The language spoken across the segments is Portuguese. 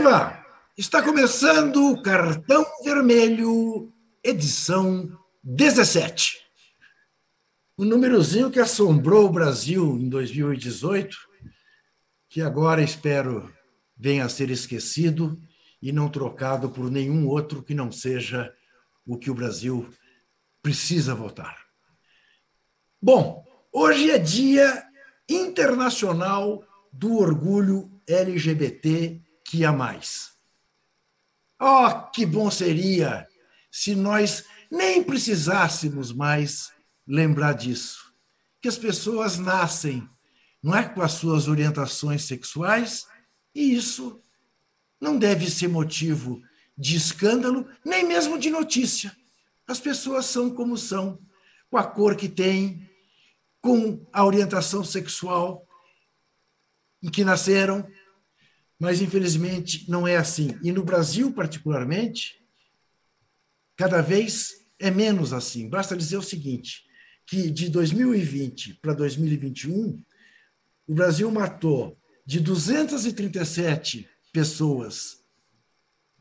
Viva! Está começando o Cartão Vermelho, edição 17. Um númerozinho que assombrou o Brasil em 2018, que agora espero venha a ser esquecido e não trocado por nenhum outro que não seja o que o Brasil precisa votar. Bom, hoje é Dia Internacional do Orgulho LGBT que a mais. Oh, que bom seria se nós nem precisássemos mais lembrar disso. Que as pessoas nascem, não é com as suas orientações sexuais, e isso não deve ser motivo de escândalo, nem mesmo de notícia. As pessoas são como são, com a cor que têm, com a orientação sexual em que nasceram, mas infelizmente não é assim. E no Brasil, particularmente, cada vez é menos assim. Basta dizer o seguinte: que de 2020 para 2021, o Brasil matou de 237 pessoas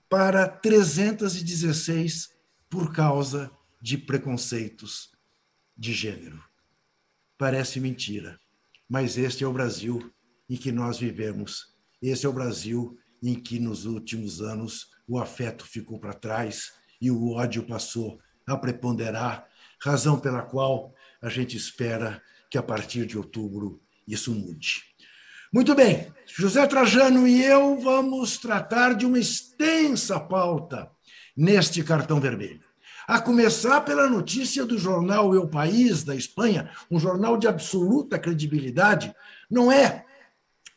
para 316 por causa de preconceitos de gênero. Parece mentira, mas este é o Brasil em que nós vivemos esse é o Brasil em que, nos últimos anos, o afeto ficou para trás e o ódio passou a preponderar, razão pela qual a gente espera que, a partir de outubro, isso mude. Muito bem, José Trajano e eu vamos tratar de uma extensa pauta neste cartão vermelho. A começar pela notícia do jornal El País, da Espanha, um jornal de absoluta credibilidade, não é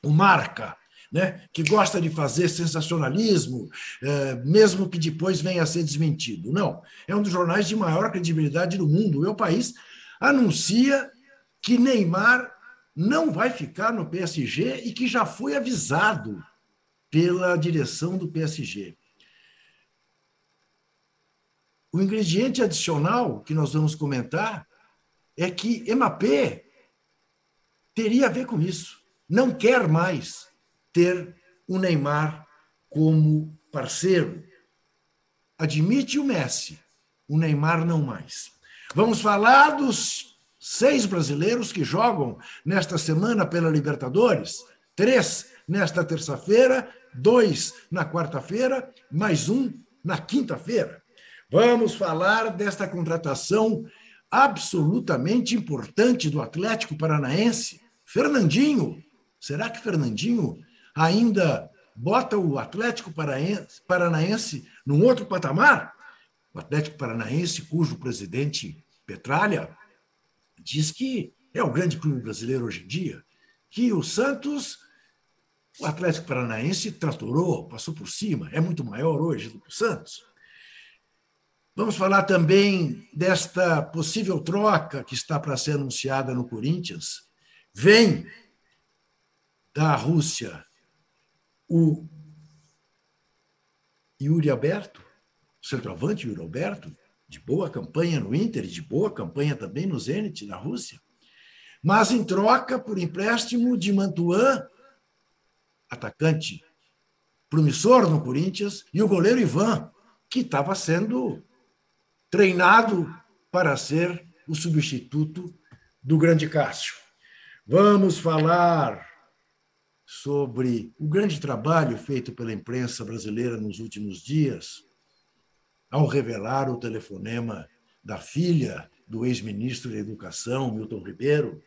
o Marca, né, que gosta de fazer sensacionalismo, é, mesmo que depois venha a ser desmentido. Não, é um dos jornais de maior credibilidade do mundo. O meu país anuncia que Neymar não vai ficar no PSG e que já foi avisado pela direção do PSG. O ingrediente adicional que nós vamos comentar é que Mbappé teria a ver com isso. Não quer mais ter o Neymar como parceiro. Admite o Messi, o Neymar não mais. Vamos falar dos seis brasileiros que jogam nesta semana pela Libertadores. Três nesta terça-feira, dois na quarta-feira, mais um na quinta-feira. Vamos falar desta contratação absolutamente importante do Atlético Paranaense. Fernandinho. Será que Fernandinho ainda bota o Atlético Paranaense num outro patamar? O Atlético Paranaense, cujo presidente Petralha diz que é o grande clube brasileiro hoje em dia, que o Santos, o Atlético Paranaense tratorou, passou por cima, é muito maior hoje do que o Santos. Vamos falar também desta possível troca que está para ser anunciada no Corinthians. Vem da Rússia o Yuri Alberto, centroavante Yuri Alberto, de boa campanha no Inter de boa campanha também no Zenit, na Rússia, mas em troca por empréstimo de Mantuan, atacante promissor no Corinthians, e o goleiro Ivan, que estava sendo treinado para ser o substituto do grande Cássio. Vamos falar sobre o grande trabalho feito pela imprensa brasileira nos últimos dias, ao revelar o telefonema da filha do ex-ministro da Educação, Milton Ribeiro,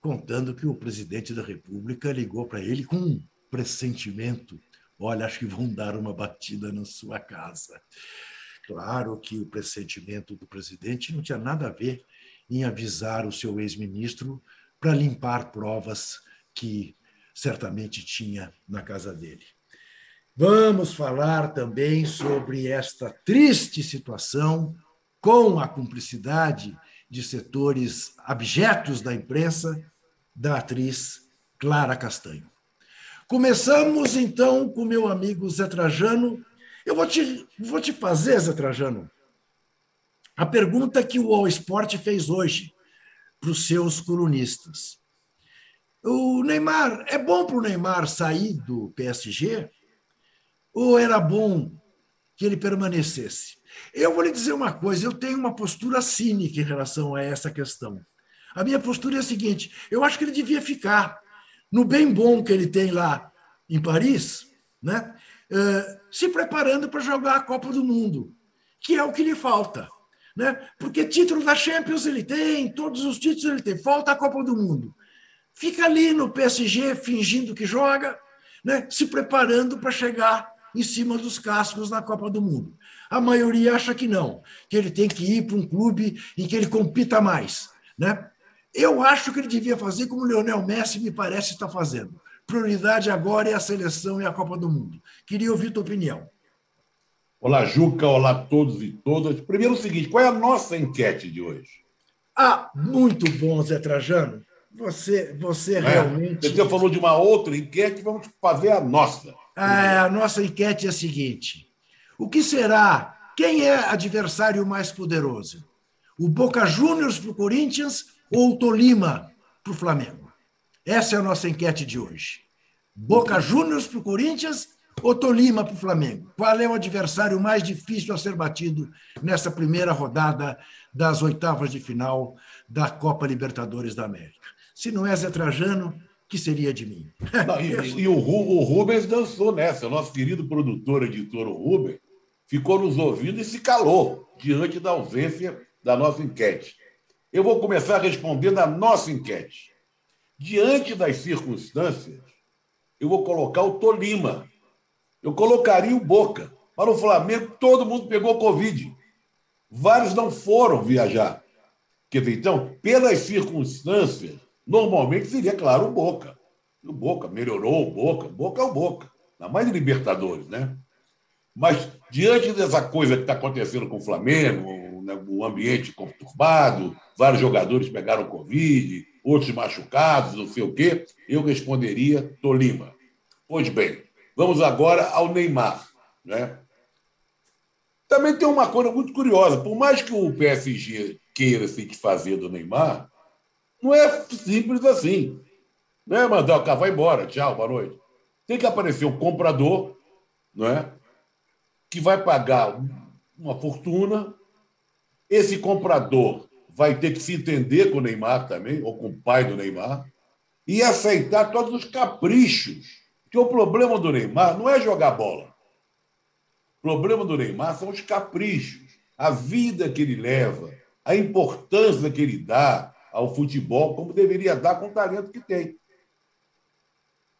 contando que o presidente da República ligou para ele com um pressentimento: olha, acho que vão dar uma batida na sua casa. Claro que o pressentimento do presidente não tinha nada a ver em avisar o seu ex-ministro para limpar provas que certamente tinha na casa dele. Vamos falar também sobre esta triste situação com a cumplicidade de setores abjetos da imprensa da atriz Clara Castanho. Começamos então com meu amigo Zé Trajano. Eu vou te, vou te fazer, Zé Trajano, a pergunta que o All Sport fez hoje para os seus colunistas. O Neymar, é bom para o Neymar sair do PSG? ou era bom que ele permanecesse? Eu vou lhe dizer uma coisa: eu tenho uma postura cínica em relação a essa questão. A minha postura é a seguinte: eu acho que ele devia ficar no bem bom que ele tem lá em Paris, né? Uh, se preparando para jogar a Copa do Mundo, que é o que lhe falta. Né? Porque título da Champions ele tem, todos os títulos ele tem, falta a Copa do Mundo. Fica ali no PSG fingindo que joga, né? se preparando para chegar em cima dos cascos na Copa do Mundo. A maioria acha que não, que ele tem que ir para um clube em que ele compita mais. Né? Eu acho que ele devia fazer como o Lionel Messi me parece estar fazendo. Prioridade agora é a seleção e a Copa do Mundo. Queria ouvir tua opinião. Olá, Juca. Olá a todos e todas. Primeiro o seguinte, qual é a nossa enquete de hoje? Ah, muito bom, Zé Trajano. Você, você é, realmente. Você falou de uma outra enquete, vamos fazer a nossa. Ah, a nossa enquete é a seguinte: o que será? Quem é adversário mais poderoso? O Boca Juniors para o Corinthians ou o Tolima para o Flamengo? Essa é a nossa enquete de hoje. Boca Juniors para o Corinthians ou Tolima para o Flamengo? Qual é o adversário mais difícil a ser batido nessa primeira rodada das oitavas de final da Copa Libertadores da América? Se não é Zé Trajano, que seria de mim? Não, e, e o, o, Rubens dançou nessa. O nosso querido produtor, editor, o Rubens, ficou nos ouvindo e se calou diante da ausência da nossa enquete. Eu vou começar respondendo a nossa enquete. Diante das circunstâncias, eu vou colocar o Tolima. Eu colocaria o Boca. Para o Flamengo, todo mundo pegou Covid. Vários não foram viajar. Quer dizer, então, pelas circunstâncias, normalmente seria, claro, o Boca. O Boca melhorou, o Boca. Boca é o Boca. Na mais de Libertadores, né? Mas, diante dessa coisa que está acontecendo com o Flamengo, né, o ambiente conturbado, vários jogadores pegaram Covid, outros machucados, não sei o quê, eu responderia Tolima. Pois bem, vamos agora ao Neymar. Né? Também tem uma coisa muito curiosa. Por mais que o PSG queira se desfazer do Neymar, não é simples assim. Não é mandar o cara, vai embora, tchau, boa noite. Tem que aparecer um comprador, não é? que vai pagar uma fortuna. Esse comprador vai ter que se entender com o Neymar também, ou com o pai do Neymar, e aceitar todos os caprichos. Porque o problema do Neymar não é jogar bola. O problema do Neymar são os caprichos, a vida que ele leva, a importância que ele dá ao futebol, como deveria dar com o talento que tem.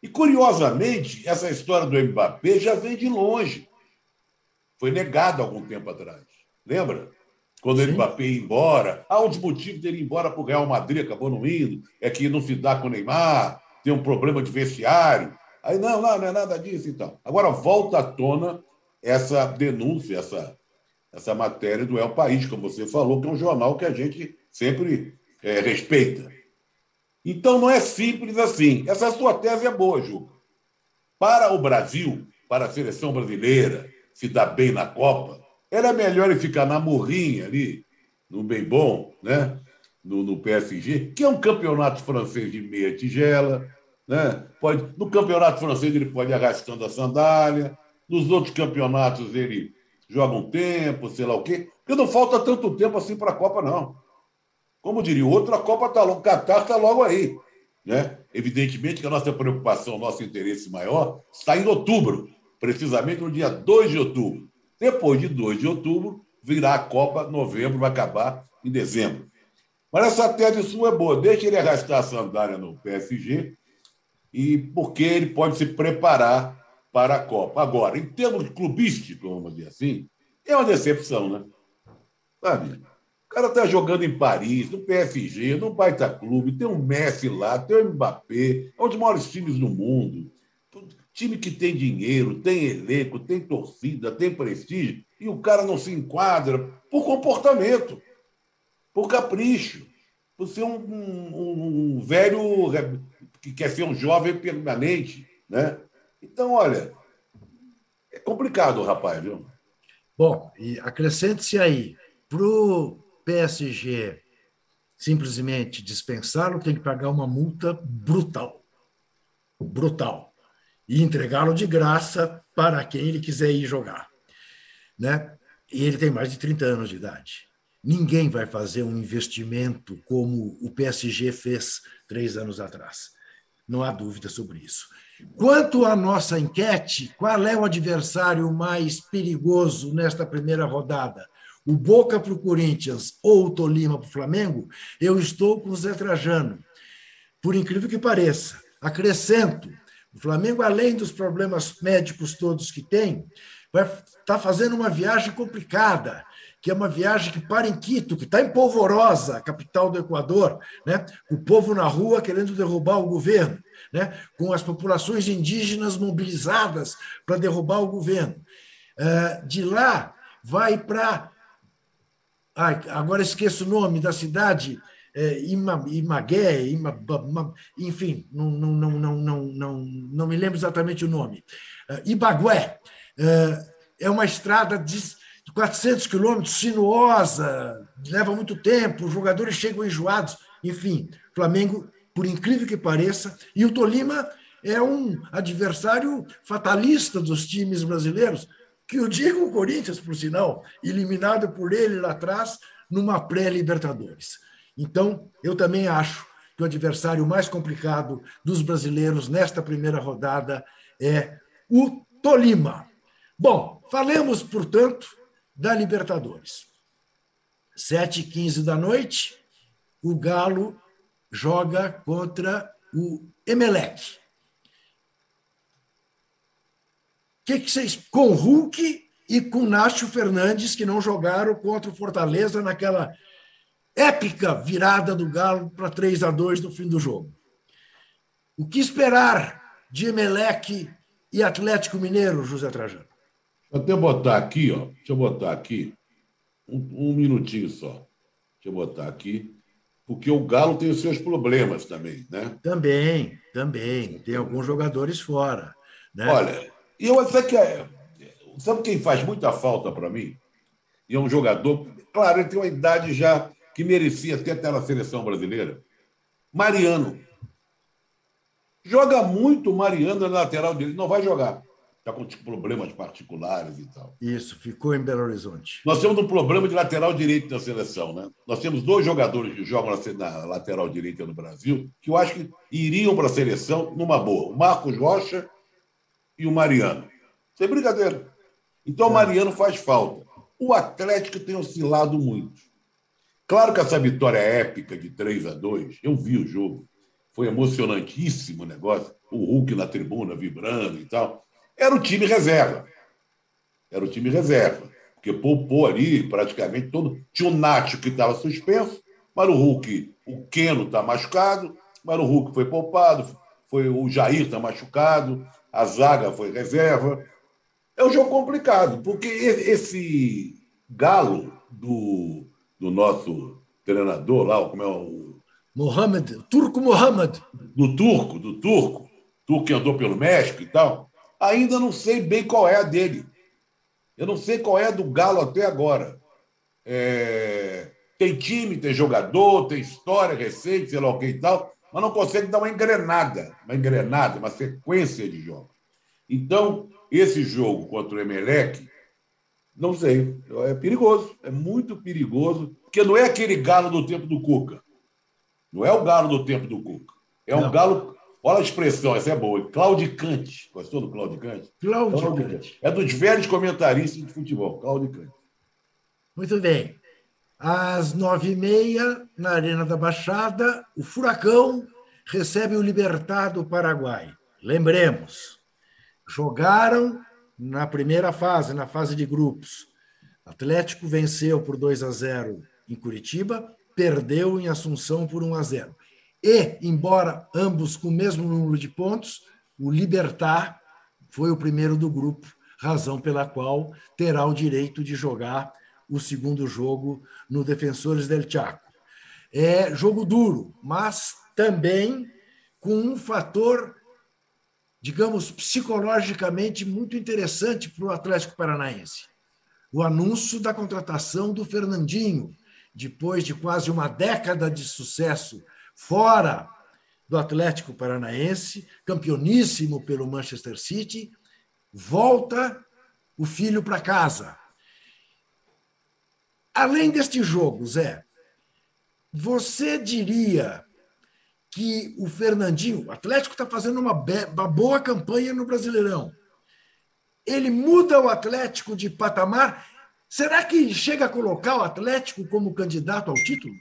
E, curiosamente, essa história do Mbappé já vem de longe. Foi negado algum tempo atrás. Lembra? Quando ele Mbappé ia embora. Há um dos motivos dele ir embora para o Real Madrid, acabou não indo, é que não se dá com o Neymar, tem um problema de vestiário. Aí, não, não, não é nada disso, então. Agora, volta à tona essa denúncia, essa, essa matéria do El País, como você falou, que é um jornal que a gente sempre é, respeita. Então, não é simples assim. Essa sua tese é boa, Juca. Para o Brasil, para a seleção brasileira, se dá bem na Copa, era melhor ele ficar na morrinha ali, no bem bom, né? No, no, PSG, que é um campeonato francês de meia tigela. Né? Pode, no campeonato francês ele pode ir arrastando a sandália, nos outros campeonatos ele joga um tempo, sei lá o quê, porque não falta tanto tempo assim para a Copa, não. Como diria o outro, a Copa está logo, Catar está logo aí. Né? Evidentemente que a nossa preocupação, o nosso interesse maior está em outubro, precisamente no dia 2 de outubro. Depois de 2 de outubro, virá a Copa, novembro, vai acabar em dezembro. Mas essa tese sua é boa, deixa ele arrastar a sandália no PSG, e porque ele pode se preparar para a Copa. Agora, em termos clubísticos, vamos dizer assim, é uma decepção, né? Sabe? Cara está jogando em Paris, no PSG, no baita clube, tem o Messi lá, tem o Mbappé, é um dos maiores times do mundo. Time que tem dinheiro, tem elenco, tem torcida, tem prestígio, e o cara não se enquadra por comportamento, por capricho, por ser um, um, um velho que quer ser um jovem permanente. Né? Então, olha, é complicado, rapaz, viu? Bom, e acrescente-se aí, para o PSG simplesmente dispensá-lo, tem que pagar uma multa brutal. Brutal e entregá-lo de graça para quem ele quiser ir jogar. Né? E ele tem mais de 30 anos de idade. Ninguém vai fazer um investimento como o PSG fez três anos atrás. Não há dúvida sobre isso. Quanto à nossa enquete, qual é o adversário mais perigoso nesta primeira rodada? O Boca para o Corinthians ou o Tolima para o Flamengo? Eu estou com o Zé Trajano. Por incrível que pareça, acrescento: o Flamengo, além dos problemas médicos todos que tem, vai estar tá fazendo uma viagem complicada que é uma viagem que para em Quito, que está em Polvorosa, capital do Equador, né? o povo na rua querendo derrubar o governo, né? com as populações indígenas mobilizadas para derrubar o governo. É, de lá, vai para. Agora esqueço o nome da cidade, é, Imagué, Ima, enfim, não, não, não, não, não, não, não me lembro exatamente o nome. É, Ibagué. É uma estrada de 400 quilômetros, sinuosa, leva muito tempo, os jogadores chegam enjoados. Enfim, Flamengo, por incrível que pareça, e o Tolima é um adversário fatalista dos times brasileiros, que o digo o Corinthians, por sinal, eliminado por ele lá atrás, numa pré-Libertadores. Então, eu também acho que o adversário mais complicado dos brasileiros nesta primeira rodada é o Tolima. Bom, falemos, portanto, da Libertadores. 7h15 da noite, o Galo joga contra o Emelec. Que que vocês, com Hulk e com Nácio Fernandes, que não jogaram contra o Fortaleza naquela épica virada do Galo para 3 a 2 no fim do jogo. O que esperar de Emelec e Atlético Mineiro, José Trajano? Até botar aqui, ó. Deixa eu botar aqui. Um, um minutinho só. Deixa eu botar aqui. Porque o Galo tem os seus problemas também, né? Também, também. Tem alguns jogadores fora. Né? Olha, eu até que. É, sabe quem faz muita falta para mim? E é um jogador. Claro, ele tem uma idade já que merecia até estar na seleção brasileira. Mariano. Joga muito Mariano na lateral dele. Não vai jogar está com problemas particulares e tal. Isso, ficou em Belo Horizonte. Nós temos um problema de lateral direito na seleção, né? Nós temos dois jogadores que jogam na lateral direita no Brasil que eu acho que iriam para a seleção numa boa. O Marcos Rocha e o Mariano. Sem brincadeira. Então, o é. Mariano faz falta. O Atlético tem oscilado muito. Claro que essa vitória épica de 3 a 2 eu vi o jogo. Foi emocionantíssimo o negócio. O Hulk na tribuna vibrando e tal era o time reserva. Era o time reserva. Porque poupou ali praticamente todo. Tinha o Nacho que estava suspenso, mas o Hulk, o Keno está machucado, mas o Hulk foi poupado, foi o Jair está machucado, a zaga foi reserva. É um jogo complicado, porque esse galo do, do nosso treinador lá, como é o. Mohamed, Turco Mohamed. Do turco, do turco. Turco que andou pelo México e tal ainda não sei bem qual é a dele. Eu não sei qual é a do Galo até agora. É... Tem time, tem jogador, tem história recente, sei lá o que e tal, mas não consegue dar uma engrenada, uma engrenada, uma sequência de jogos. Então, esse jogo contra o Emelec, não sei, é perigoso, é muito perigoso, porque não é aquele galo do tempo do Cuca. Não é o galo do tempo do Cuca. É um não. galo Olha a expressão, essa é boa. Claudicante. Gostou do Claudicante? Claudicante. É dos velhos comentaristas de futebol. Claudicante. Muito bem. Às nove e meia, na Arena da Baixada, o Furacão recebe o Libertar do Paraguai. Lembremos, jogaram na primeira fase, na fase de grupos. Atlético venceu por 2 a 0 em Curitiba, perdeu em Assunção por 1 a 0. E, embora ambos com o mesmo número de pontos, o Libertar foi o primeiro do grupo, razão pela qual terá o direito de jogar o segundo jogo no Defensores del Chaco. É jogo duro, mas também com um fator, digamos, psicologicamente muito interessante para o Atlético Paranaense. O anúncio da contratação do Fernandinho, depois de quase uma década de sucesso fora do Atlético Paranaense, campeoníssimo pelo Manchester City, volta o filho para casa. Além deste jogo, Zé, você diria que o Fernandinho, o Atlético está fazendo uma, uma boa campanha no Brasileirão. Ele muda o Atlético de patamar. Será que chega a colocar o Atlético como candidato ao título?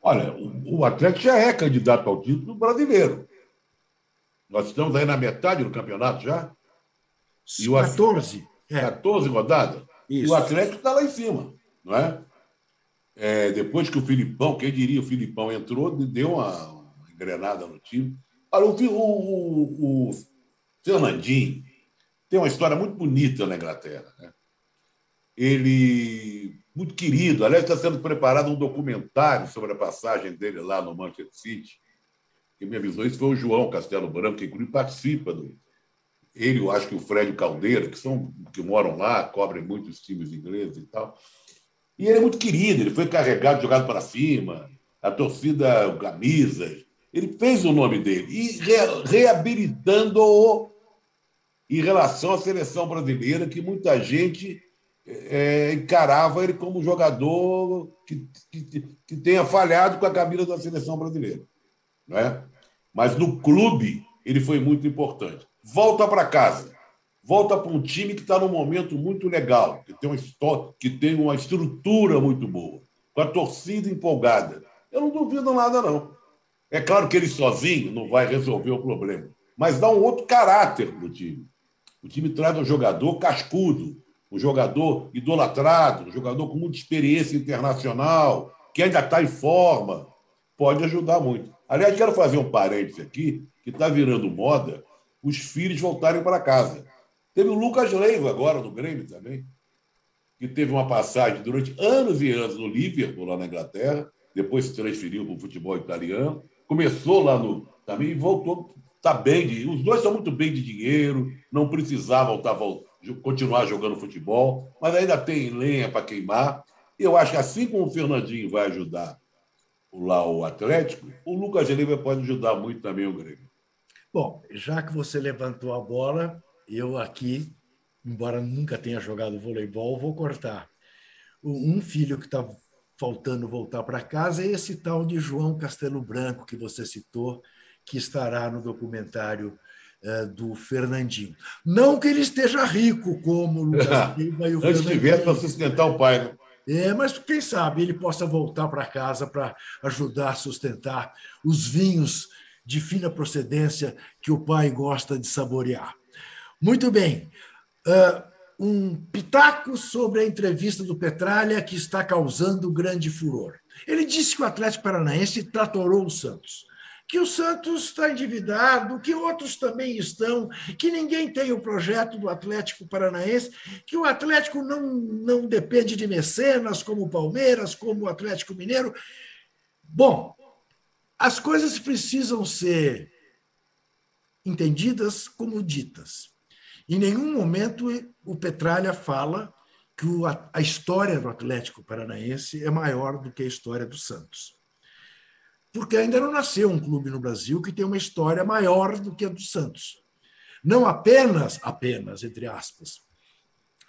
Olha, o Atlético já é candidato ao título brasileiro. Nós estamos aí na metade do campeonato já. E o 14. É. 14 rodadas. Isso. E o Atlético está lá em cima, não é? é? Depois que o Filipão, quem diria, o Filipão entrou, deu uma, uma engrenada no time. Olha, o, o, o, Fernandinho tem uma história muito bonita na Inglaterra. Né? Ele, muito querido, aliás, está sendo preparado um documentário sobre a passagem dele lá no Manchester City. Quem me avisou isso foi o João Castelo Branco, que inclusive participa do, ele, eu acho que o Fred Caldeira, que são que moram lá, cobrem muitos times ingleses e tal. E ele é muito querido, ele foi carregado, jogado para cima, a torcida camisas. Ele fez o nome dele e re, reabilitando-o em relação à seleção brasileira, que muita gente é, encarava ele como jogador que, que, que, tenha falhado com a camisa da seleção brasileira. Não é? Mas no clube ele foi muito importante volta para casa. Volta para um time que está num momento muito legal, que tem, uma história, que tem uma estrutura muito boa, com a torcida empolgada. Eu não duvido nada, não. É claro que ele sozinho não vai resolver o problema, mas dá um outro caráter para o time. O time traz um jogador cascudo, um jogador idolatrado, um jogador com muita experiência internacional, que ainda está em forma, pode ajudar muito. Aliás, quero fazer um parêntese aqui, que está virando moda, os filhos voltarem para casa. Teve o Lucas Leiva agora no Grêmio também, que teve uma passagem durante anos e anos no Liverpool, lá na Inglaterra, depois se transferiu para o futebol italiano, começou lá no também e voltou, está bem, de, os dois são muito bem de dinheiro, não precisavam tá, continuar jogando futebol, mas ainda tem lenha para queimar. Eu acho que assim como o Fernandinho vai ajudar lá o Atlético, o Lucas Leiva pode ajudar muito também o Grêmio. Bom, já que você levantou a bola, eu aqui, embora nunca tenha jogado voleibol, vou cortar. Um filho que está faltando voltar para casa é esse tal de João Castelo Branco, que você citou, que estará no documentário uh, do Fernandinho. Não que ele esteja rico, como o Lucas Lima e o Antes tivesse para sustentar o pai, né? É, mas quem sabe ele possa voltar para casa para ajudar a sustentar os vinhos de fina procedência que o pai gosta de saborear. Muito bem. Uh, um pitaco sobre a entrevista do Petralha que está causando grande furor. Ele disse que o Atlético Paranaense tratorou o Santos, que o Santos está endividado, que outros também estão, que ninguém tem o projeto do Atlético Paranaense, que o Atlético não, não depende de mecenas como o Palmeiras, como o Atlético Mineiro. Bom, as coisas precisam ser entendidas como ditas. Em nenhum momento o Petralha fala que a história do Atlético Paranaense é maior do que a história do Santos. Porque ainda não nasceu um clube no Brasil que tem uma história maior do que a do Santos. Não apenas, apenas, entre aspas,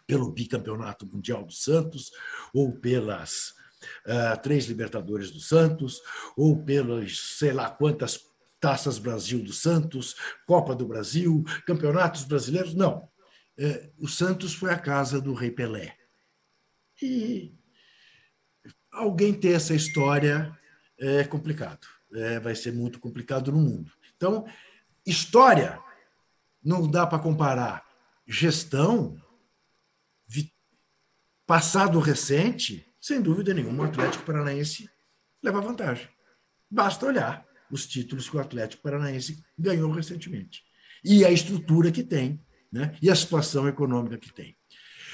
pelo bicampeonato mundial do Santos ou pelas uh, três Libertadores do Santos, ou pelas sei lá quantas Taças Brasil do Santos, Copa do Brasil, Campeonatos Brasileiros. Não. Uh, o Santos foi a casa do Rei Pelé. E alguém ter essa história é complicado. É, vai ser muito complicado no mundo. Então, história não dá para comparar. Gestão, passado recente, sem dúvida nenhuma, o Atlético Paranaense leva vantagem. Basta olhar os títulos que o Atlético Paranaense ganhou recentemente. E a estrutura que tem, né? e a situação econômica que tem.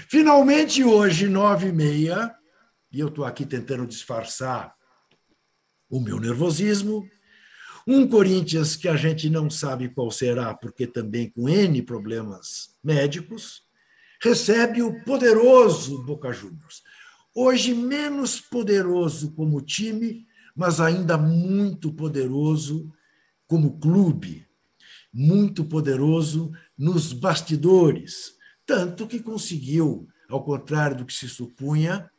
Finalmente, hoje, nove e meia, e eu estou aqui tentando disfarçar o meu nervosismo, um Corinthians que a gente não sabe qual será, porque também com N problemas médicos, recebe o poderoso Boca Juniors hoje menos poderoso como time, mas ainda muito poderoso como clube. muito poderoso nos bastidores, tanto que conseguiu, ao contrário do que se supunha,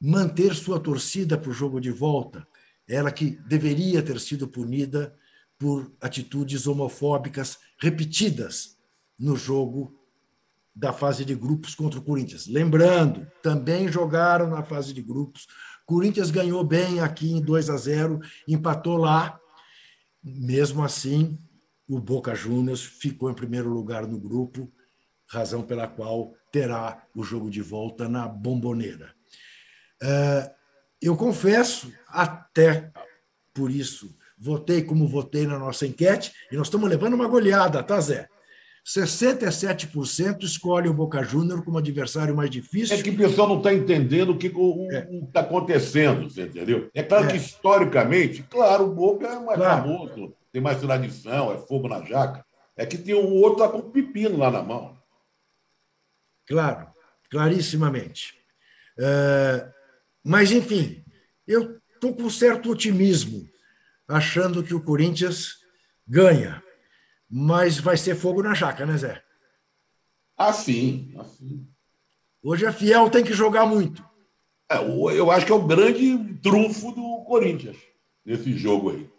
manter sua torcida para o jogo de volta, ela que deveria ter sido punida por atitudes homofóbicas repetidas no jogo da fase de grupos contra o Corinthians. Lembrando, também jogaram na fase de grupos. Corinthians ganhou bem aqui em 2 a 0, empatou lá. Mesmo assim, o Boca Juniors ficou em primeiro lugar no grupo, razão pela qual terá o jogo de volta na Bomboneira. É, eu confesso, até por isso, votei como votei na nossa enquete, e nós estamos levando uma goleada, tá, Zé? 67% escolhe o Boca Júnior como adversário mais difícil. É que o pessoal não está entendendo o que está é. acontecendo, você entendeu? É claro é. que, historicamente, claro, o Boca é mais claro. famoso, tem mais tradição, é fogo na jaca. É que tem um outro lá com pepino lá na mão. Claro, clarissimamente. É, mas, enfim, eu estou com certo otimismo, achando que o Corinthians ganha mas vai ser fogo na jaca, né, Zé? Assim, assim. Hoje a Fiel tem que jogar muito. É, eu acho que é o grande trunfo do Corinthians nesse jogo aí.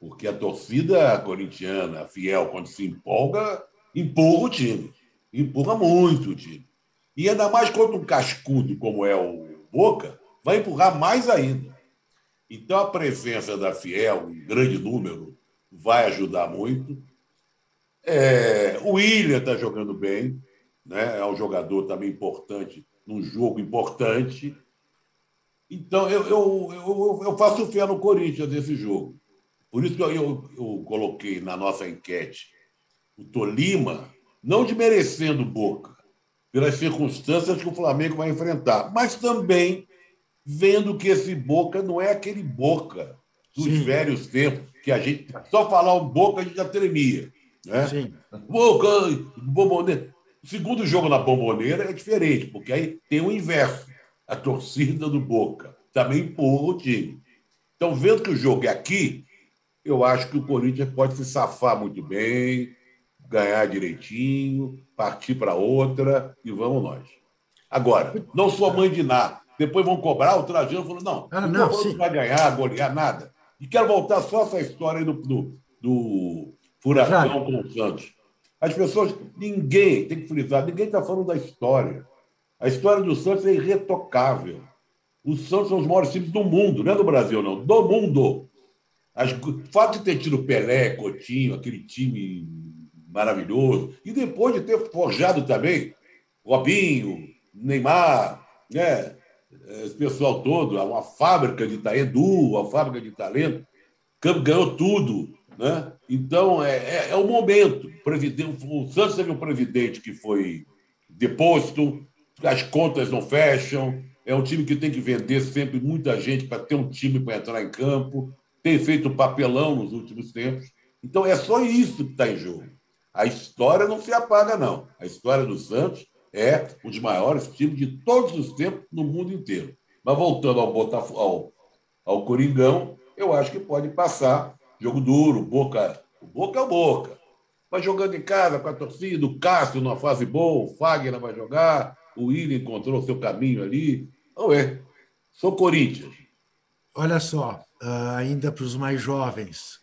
Porque a torcida corintiana, a Fiel, quando se empolga, empurra o time. Empurra muito o time. E ainda mais contra um cascudo como é o Boca, vai empurrar mais ainda. Então a presença da Fiel, em grande número, vai ajudar muito. É, o William está jogando bem, né? é um jogador também importante, num jogo importante. Então, eu, eu, eu, eu faço fé no Corinthians nesse jogo. Por isso que eu, eu, eu coloquei na nossa enquete o Tolima, não desmerecendo Boca, pelas circunstâncias que o Flamengo vai enfrentar, mas também vendo que esse Boca não é aquele Boca dos Sim. velhos tempos, que a gente, só falar o Boca, a gente já tremia. Né? Sim. Bomboneira. Segundo jogo na bomboneira é diferente, porque aí tem o inverso. A torcida do Boca também empurra o time. Então, vendo que o jogo é aqui, eu acho que o Corinthians pode se safar muito bem, ganhar direitinho, partir para outra e vamos nós. Agora, não sou mãe de nada. Depois vão cobrar, o Trajano falou: não, ah, não, não vai ganhar, golear, nada. E quero voltar só essa história do, do, do Furacão com o Santos. As pessoas, ninguém, tem que frisar, ninguém está falando da história. A história do Santos é irretocável. Os Santos são os maiores times do mundo, não é do Brasil, não, do mundo. As, o fato de ter tido Pelé, Coutinho, aquele time maravilhoso, e depois de ter forjado também Robinho, Neymar, né? esse pessoal todo, uma fábrica de talento, Edu, uma fábrica de talento, ganhou tudo. Né? Então, é, é, é o momento. O Santos teve um presidente que foi deposto, as contas não fecham, é um time que tem que vender sempre muita gente para ter um time para entrar em campo, tem feito papelão nos últimos tempos. Então, é só isso que está em jogo. A história não se apaga, não. A história do Santos é um dos maiores times de todos os tempos no mundo inteiro. Mas voltando ao, Botafogo, ao, ao Coringão, eu acho que pode passar Jogo duro, Boca, Boca é Boca. Vai jogando em casa com a torcida, o Cássio numa fase boa, o Fagner vai jogar, o Willian encontrou seu caminho ali. Não é. Sou Corinthians. Olha só, ah, ainda para os mais jovens,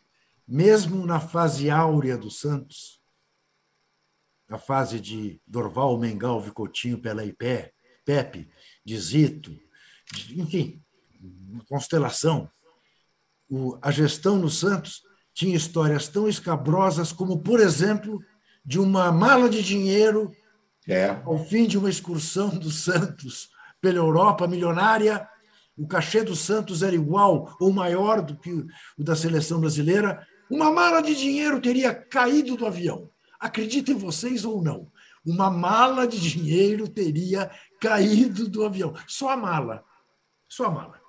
mesmo na fase áurea do Santos, a fase de Dorval, Mengal, Vicotinho, Pelé e Pé, Pepe, de Zito, enfim, constelação, o, a gestão no Santos tinha histórias tão escabrosas como, por exemplo, de uma mala de dinheiro é. ao fim de uma excursão do Santos pela Europa milionária. O cachê do Santos era igual ou maior do que o da seleção brasileira. Uma mala de dinheiro teria caído do avião. Acreditem vocês ou não, uma mala de dinheiro teria caído do avião. Só a mala. Só a mala.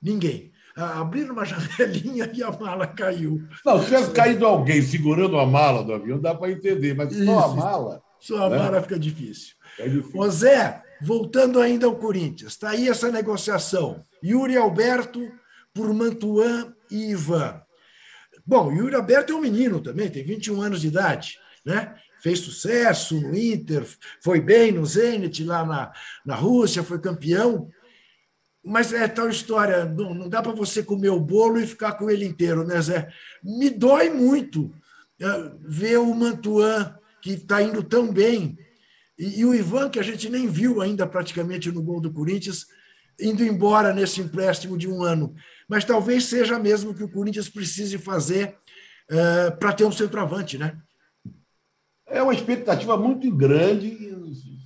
Ninguém abriram uma janelinha e a mala caiu. Não, se tivesse caído alguém segurando a mala do avião, dá para entender, mas Isso. só a mala. Só a né? mala fica difícil. É difícil. Ô Zé, voltando ainda ao Corinthians, está aí essa negociação. Yuri Alberto por Mantuan e Ivan. Bom, Yuri Alberto é um menino também, tem 21 anos de idade, né? Fez sucesso no Inter, foi bem no Zenit lá na, na Rússia, foi campeão. Mas é tal história, não, não dá para você comer o bolo e ficar com ele inteiro, né, Zé? Me dói muito é, ver o Mantuan, que está indo tão bem, e, e o Ivan, que a gente nem viu ainda praticamente no gol do Corinthians, indo embora nesse empréstimo de um ano. Mas talvez seja mesmo que o Corinthians precise fazer uh, para ter um centroavante, né? É uma expectativa muito grande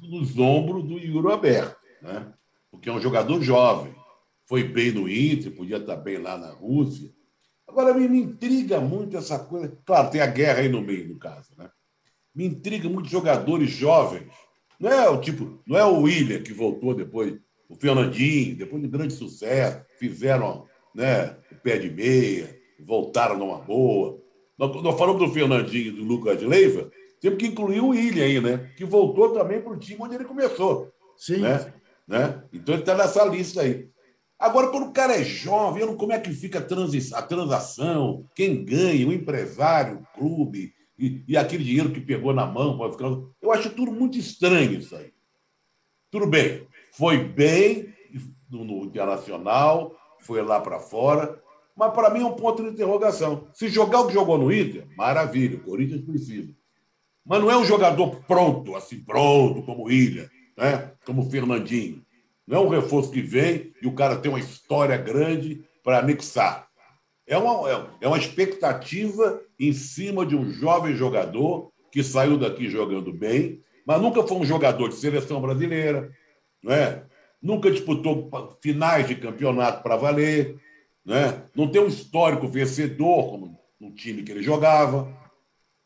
nos ombros do Yuri Aberto, né? Porque é um jogador jovem. Foi bem no Inter, podia estar bem lá na Rússia. Agora, me, me intriga muito essa coisa. Claro, tem a guerra aí no meio, no caso. Né? Me intriga muito jogadores jovens. Não é o tipo, não é o William que voltou depois o Fernandinho, depois de grande sucesso, fizeram né, o pé de meia, voltaram numa boa. Nós, nós falamos do Fernandinho e do Lucas Leiva, temos que incluir o William aí, né? Que voltou também para o time onde ele começou. Sim. Né? Né? Então ele está nessa lista aí. Agora, quando o cara é jovem, como é que fica a, transi a transação? Quem ganha? O empresário, o clube, e, e aquele dinheiro que pegou na mão. Ficar... Eu acho tudo muito estranho isso aí. Tudo bem, foi bem no Internacional, foi lá para fora, mas para mim é um ponto de interrogação. Se jogar o que jogou no Inter, maravilha, o Corinthians precisa. Mas não é um jogador pronto, assim, pronto, como o Ilha, né? como o Fernandinho. Não é um reforço que vem e o cara tem uma história grande para anexar. É uma, é, é uma expectativa em cima de um jovem jogador que saiu daqui jogando bem, mas nunca foi um jogador de seleção brasileira, não é? nunca disputou finais de campeonato para valer, né? não tem um histórico vencedor como no time que ele jogava.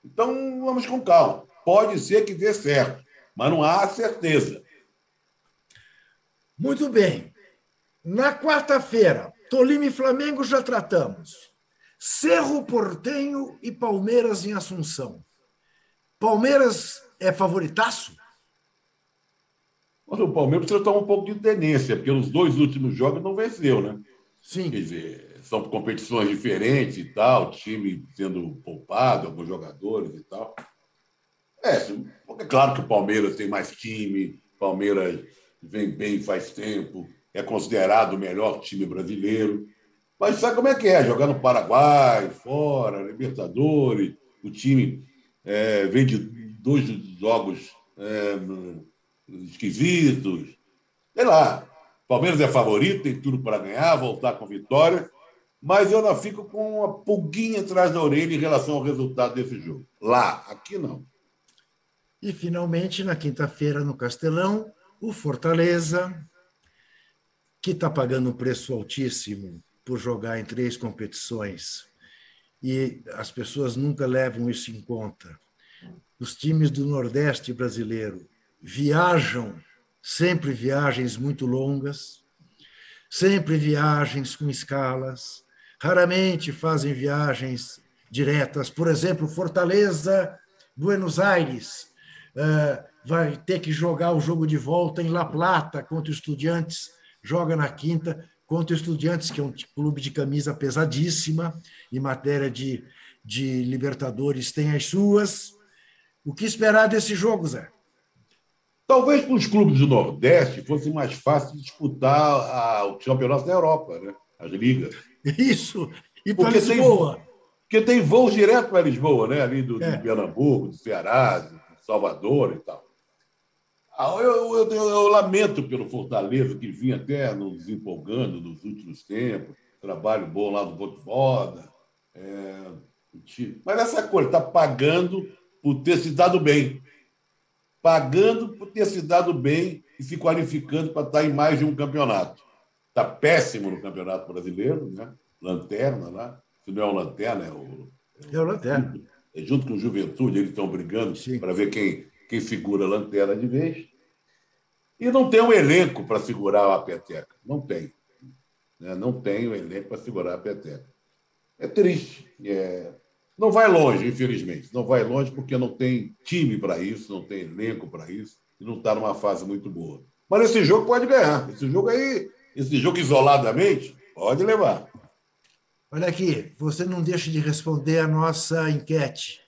Então, vamos com calma. Pode ser que dê certo, mas não há certeza. Muito bem. Na quarta-feira, Tolima e Flamengo já tratamos. Cerro Portenho e Palmeiras em Assunção. Palmeiras é favoritaço? Mas o Palmeiras precisa tomar um pouco de tendência, porque nos dois últimos jogos não venceu, né? Sim. Quer dizer, são competições diferentes e tal, time sendo poupado, alguns jogadores e tal. É, é claro que o Palmeiras tem mais time, Palmeiras vem bem faz tempo, é considerado o melhor time brasileiro. Mas sabe como é que é? Jogar no Paraguai, fora, Libertadores, o time é, vem de dois jogos é, esquisitos. Sei lá. Palmeiras é favorito, tem tudo para ganhar, voltar com vitória, mas eu não fico com uma pulguinha atrás da orelha em relação ao resultado desse jogo. Lá, aqui não. E finalmente, na quinta-feira, no Castelão, o Fortaleza, que está pagando um preço altíssimo por jogar em três competições, e as pessoas nunca levam isso em conta. Os times do Nordeste brasileiro viajam, sempre viagens muito longas, sempre viagens com escalas, raramente fazem viagens diretas. Por exemplo, Fortaleza, Buenos Aires, uh, vai ter que jogar o jogo de volta em La Plata contra o Estudiantes, joga na quinta contra o Estudiantes, que é um clube de camisa pesadíssima, em matéria de, de Libertadores tem as suas. O que esperar desse jogo, Zé? Talvez para os clubes do Nordeste fosse mais fácil disputar a, o campeonato da Europa, né? as ligas. Isso, e para Lisboa. Tem, porque tem voos direto para Lisboa, né? ali do, é. de Pernambuco, do Ceará, de Salvador e tal. Ah, eu, eu, eu, eu, lamento pelo Fortaleza, que vinha até nos empolgando nos últimos tempos, trabalho bom lá no Voivoda. É, mas essa coisa está pagando por ter se dado bem pagando por ter se dado bem e se qualificando para estar em mais de um campeonato. Está péssimo no Campeonato Brasileiro, né? Lanterna lá. Se não é o Lanterna, é o. É o Lanterna. É junto com o Juventude, eles estão brigando para ver quem, quem segura a lanterna de vez. E não tem um elenco para segurar a peteca. Não tem. Né? Não tem um elenco para segurar a peteca. É triste. É, não vai longe, infelizmente. Não vai longe porque não tem time para isso, não tem elenco para isso e não está numa fase muito boa. Mas esse jogo pode ganhar. Esse jogo aí, esse jogo isoladamente, pode levar. Olha aqui, você não deixa de responder a nossa enquete.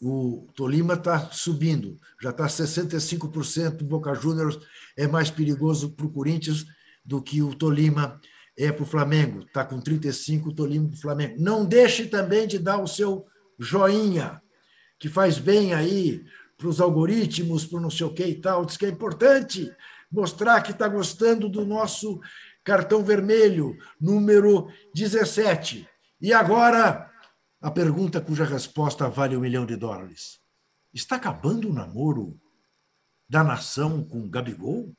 O Tolima está subindo, já está 65%. O Boca Juniors é mais perigoso para o Corinthians do que o Tolima é para o Flamengo. Está com 35% o Tolima para o Flamengo. Não deixe também de dar o seu joinha, que faz bem aí para os algoritmos, para não sei o que e tal. Diz que é importante mostrar que está gostando do nosso cartão vermelho, número 17. E agora, a pergunta cuja resposta vale um milhão de dólares. Está acabando o namoro da nação com Gabigol?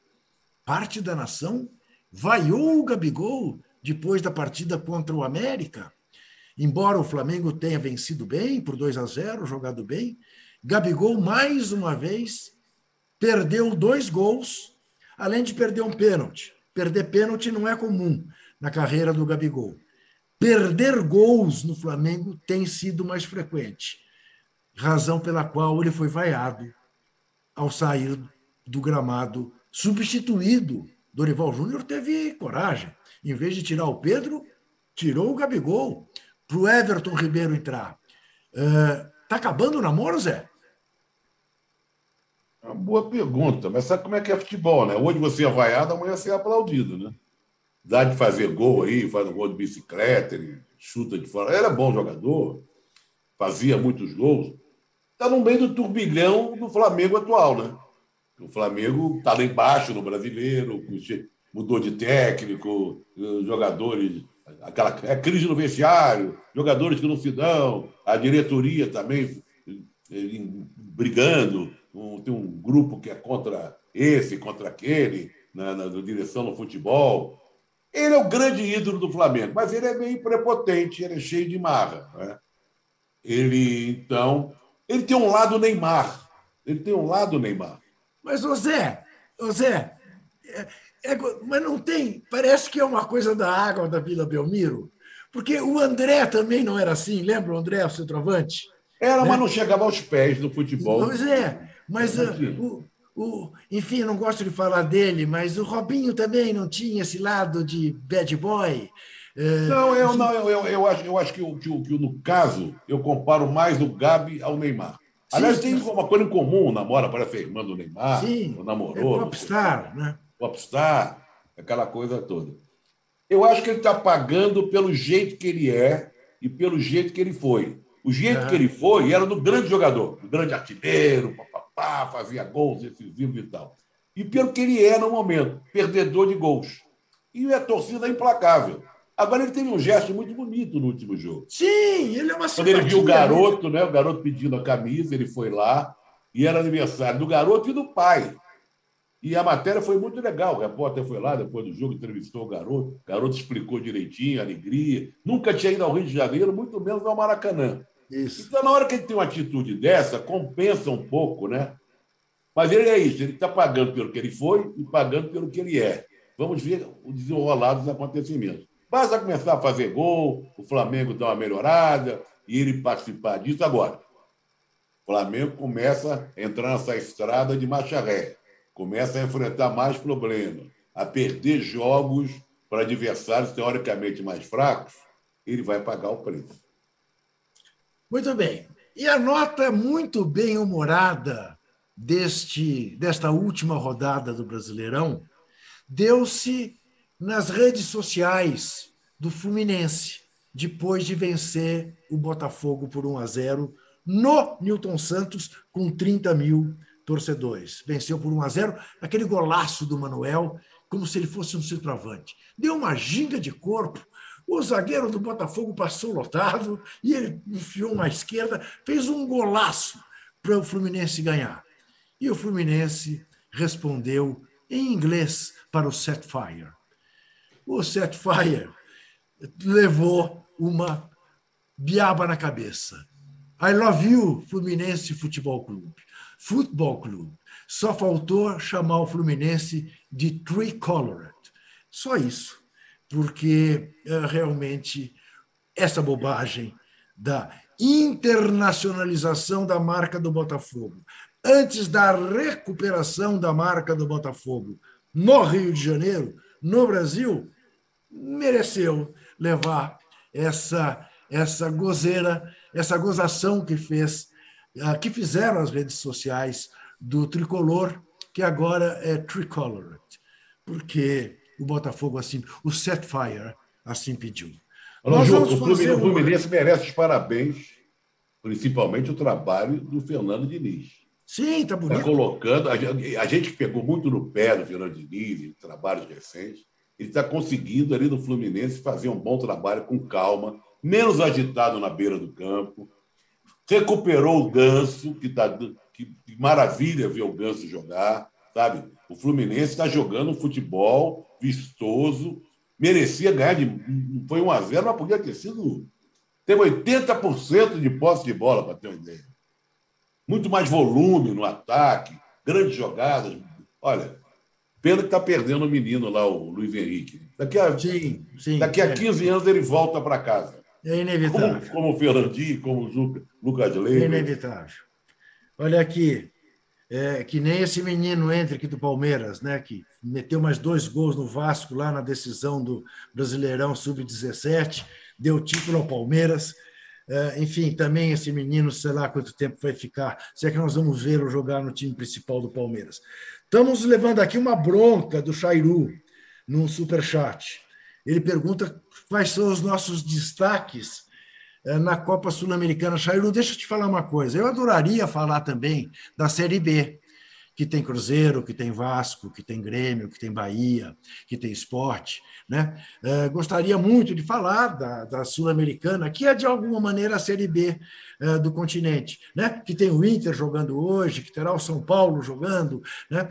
Parte da nação vaiou o Gabigol depois da partida contra o América. Embora o Flamengo tenha vencido bem, por 2 a 0, jogado bem, Gabigol, mais uma vez, perdeu dois gols, além de perder um pênalti. Perder pênalti não é comum na carreira do Gabigol. Perder gols no Flamengo tem sido mais frequente, razão pela qual ele foi vaiado ao sair do gramado, substituído. Dorival Júnior teve coragem. Em vez de tirar o Pedro, tirou o Gabigol para o Everton Ribeiro entrar. Uh, acabando o namoro, Zé? É uma boa pergunta, mas sabe como é que é futebol, né? Hoje você é vaiado, amanhã você é aplaudido, né? Dá de fazer gol aí, faz um gol de bicicleta, ele chuta de fora. Era bom jogador, fazia muitos gols. Está no meio do turbilhão do Flamengo atual, né? O Flamengo está lá embaixo no brasileiro, mudou de técnico, jogadores, aquela é crise no vestiário, jogadores que não se dão, a diretoria também eh, brigando tem um grupo que é contra esse, contra aquele, na, na direção do futebol. Ele é o grande ídolo do Flamengo, mas ele é meio prepotente, ele é cheio de marra. Né? Ele, então, ele tem um lado Neymar. Ele tem um lado Neymar. Mas, ô Zé, ô Zé, é, é, mas não tem. Parece que é uma coisa da água da Vila Belmiro. Porque o André também não era assim, lembra o André, o centroavante? Era, né? mas não chegava aos pés do futebol. Pois é. Mas uh, o, o, enfim, não gosto de falar dele, mas o Robinho também não tinha esse lado de bad boy. Uh, não, eu, não eu, eu, eu, acho, eu acho que, que, que, no caso eu comparo mais o Gabi ao Neymar. Aliás, tem uma coisa em comum, namora, parece a irmã do Neymar, sim, namorou. É popstar, né? Popstar, aquela coisa toda. Eu acho que ele está pagando pelo jeito que ele é e pelo jeito que ele foi. O jeito é. que ele foi era do grande jogador, do grande artilheiro, pá, fazia gols decisivos e tal. E pelo que ele é no momento, perdedor de gols. E a torcida é implacável. Agora ele teve um gesto muito bonito no último jogo. Sim, ele é uma Quando ele viu o garoto, né? O garoto pedindo a camisa, ele foi lá e era aniversário do garoto e do pai. E a matéria foi muito legal. O repórter foi lá depois do jogo, entrevistou o garoto. O garoto explicou direitinho, a alegria. Nunca tinha ido ao Rio de Janeiro, muito menos ao Maracanã. Isso. Então, na hora que ele tem uma atitude dessa, compensa um pouco, né? Mas ele é isso, ele está pagando pelo que ele foi e pagando pelo que ele é. Vamos ver o desenrolar dos acontecimentos. Basta começar a fazer gol, o Flamengo dá uma melhorada e ele participar disso agora. O Flamengo começa a entrar nessa estrada de marcha ré, começa a enfrentar mais problemas, a perder jogos para adversários teoricamente mais fracos, ele vai pagar o preço. Muito bem. E a nota muito bem humorada deste desta última rodada do Brasileirão deu-se nas redes sociais do Fluminense, depois de vencer o Botafogo por 1 a 0 no Newton Santos, com 30 mil torcedores. Venceu por 1 a 0 aquele golaço do Manuel, como se ele fosse um centroavante. Deu uma ginga de corpo, o zagueiro do Botafogo passou lotado e ele enfiou uma esquerda, fez um golaço para o Fluminense ganhar. E o Fluminense respondeu em inglês para o Setfire. O Setfire levou uma biaba na cabeça. I love you, Fluminense Futebol Clube. Futebol Clube. Só faltou chamar o Fluminense de Tricolored. Só isso porque é, realmente essa bobagem da internacionalização da marca do Botafogo, antes da recuperação da marca do Botafogo no Rio de Janeiro, no Brasil, mereceu levar essa essa gozeira, essa gozação que fez, ah, que fizeram as redes sociais do tricolor, que agora é tricolor, porque o Botafogo assim, o Setfire assim pediu. Olha, Ju, o Fluminense merece os parabéns, principalmente o trabalho do Fernando Diniz. Sim, tá bonito. Está colocando. A gente pegou muito no pé do Fernando Diniz, em trabalhos recentes. Ele está conseguindo ali no Fluminense fazer um bom trabalho com calma, menos agitado na beira do campo. Recuperou o Ganso, que está que, que maravilha ver o Ganso jogar, sabe? O Fluminense está jogando um futebol vistoso, merecia ganhar de. Foi 1 a 0 mas podia ter sido. Teve 80% de posse de bola, para ter uma ideia. Muito mais volume no ataque, grandes jogadas. Olha, pena que está perdendo o menino lá, o Luiz Henrique. Daqui a, sim, sim, daqui a 15 é. anos ele volta para casa. É inevitável. Como, como o Fernandinho, como o Lucas Leite. É inevitável. Olha aqui, é, que nem esse menino entre aqui do Palmeiras, né, que meteu mais dois gols no Vasco lá na decisão do Brasileirão Sub-17, deu título ao Palmeiras. É, enfim, também esse menino, sei lá quanto tempo vai ficar, se é que nós vamos vê-lo jogar no time principal do Palmeiras. Estamos levando aqui uma bronca do Chairu, num superchat. Ele pergunta quais são os nossos destaques na Copa Sul-Americana. Chairu, deixa eu te falar uma coisa. Eu adoraria falar também da Série B, que tem Cruzeiro, que tem Vasco, que tem Grêmio, que tem Bahia, que tem Esporte. Né? Eh, gostaria muito de falar da, da Sul-Americana, que é, de alguma maneira, a Série B eh, do continente, né? que tem o Inter jogando hoje, que terá o São Paulo jogando. Né?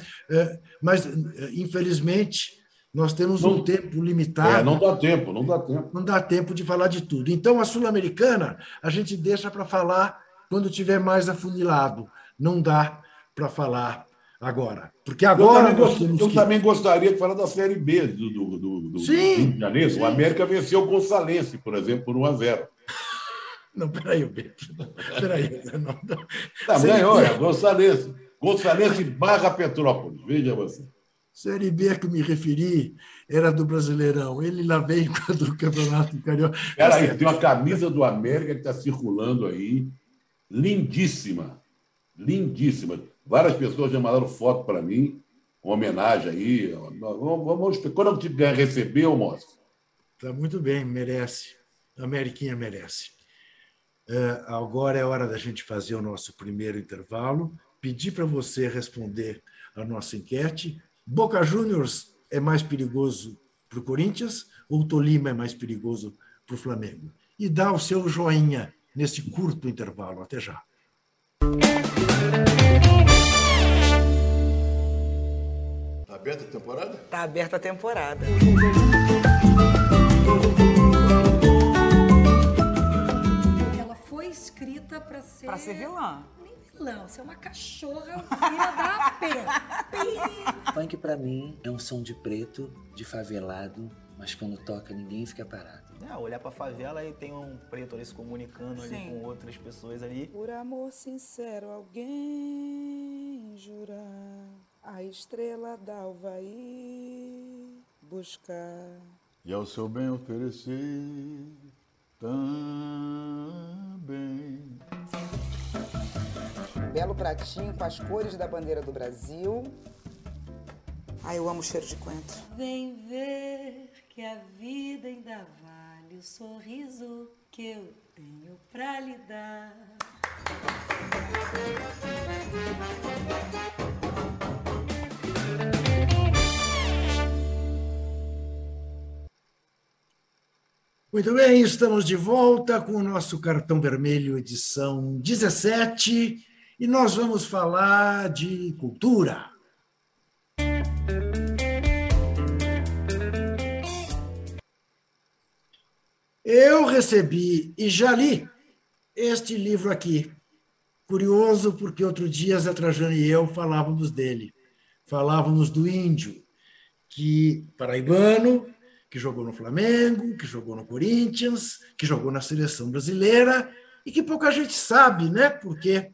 mas, infelizmente, nós temos não, um tempo limitado. É, não dá tempo, não dá tempo. Não dá tempo de falar de tudo. Então, a Sul-Americana, a gente deixa para falar quando tiver mais afunilado. Não dá para falar agora. Porque agora. Eu, também, eu que... também, gostaria de falar da Série B do, do, do, do sim, de Janeiro. Sim. O América venceu o Gonçalense, por exemplo, por 1 a 0 Não, peraí, Beto. Peraí. Não, não. não ganhou, é Gonçalense. Gonçalense barra Petrópolis. Veja você. Série B que eu me referi era do Brasileirão. Ele lá vem do Campeonato Carioca. Peraí, tem uma camisa do América que está circulando aí, lindíssima. Lindíssima. Várias pessoas já mandaram foto para mim, uma homenagem aí. Vamos, vamos, quando eu tiver receber, eu mostro. Está muito bem, merece. A Ameriquinha merece. É, agora é hora da gente fazer o nosso primeiro intervalo. Pedir para você responder a nossa enquete Boca Juniors é mais perigoso para o Corinthians ou Tolima é mais perigoso para o Flamengo? E dá o seu joinha nesse curto intervalo. Até já. Está aberta a temporada? Está aberta a temporada. Ela foi escrita para ser. Para ser vilã vilão, você é uma cachorra filha da P. Funk pra mim é um som de preto, de favelado, mas quando toca ninguém fica parado. É, olhar pra favela e tem um preto ali se comunicando ali com outras pessoas ali. Por amor sincero, alguém jurar a estrela d'alva ir buscar. E ao seu bem oferecer também belo pratinho com as cores da bandeira do Brasil. Ai, eu amo o cheiro de coentro. Vem ver que a vida ainda vale o sorriso que eu tenho pra lhe dar. Muito bem, estamos de volta com o nosso cartão vermelho, edição 17 e nós vamos falar de cultura. Eu recebi e já li este livro aqui. Curioso, porque outro dia Zé Trajano e eu falávamos dele. Falávamos do índio, que paraibano, que jogou no Flamengo, que jogou no Corinthians, que jogou na seleção brasileira e que pouca gente sabe, né? Porque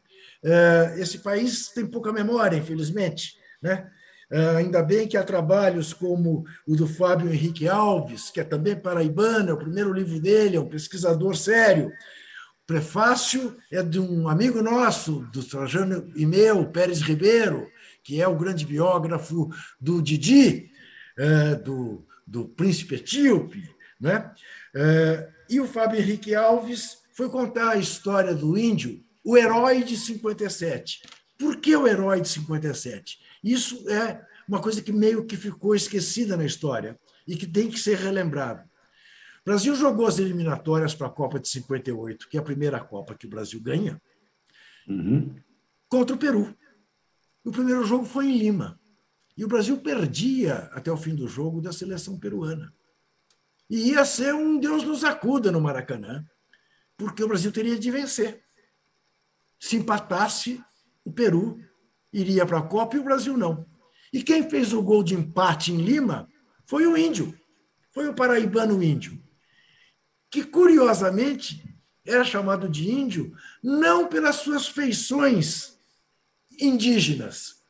esse país tem pouca memória, infelizmente. Né? Ah, ainda bem que há trabalhos como o do Fábio Henrique Alves, que é também paraibano, é o primeiro livro dele, é um pesquisador sério. O prefácio é de um amigo nosso, do Trajano e meu, Pérez Ribeiro, que é o grande biógrafo do Didi, eh, do, do príncipe etíope. Né? Eh, e o Fábio Henrique Alves foi contar a história do índio, o herói de 57. Por que o herói de 57? Isso é uma coisa que meio que ficou esquecida na história e que tem que ser relembrado. O Brasil jogou as eliminatórias para a Copa de 58, que é a primeira Copa que o Brasil ganha, uhum. contra o Peru. O primeiro jogo foi em Lima. E o Brasil perdia até o fim do jogo da seleção peruana. E ia ser um Deus nos acuda no Maracanã, porque o Brasil teria de vencer. Se empatasse, o Peru iria para a Copa e o Brasil não. E quem fez o gol de empate em Lima foi o índio, foi o paraibano índio, que curiosamente era chamado de índio não pelas suas feições indígenas,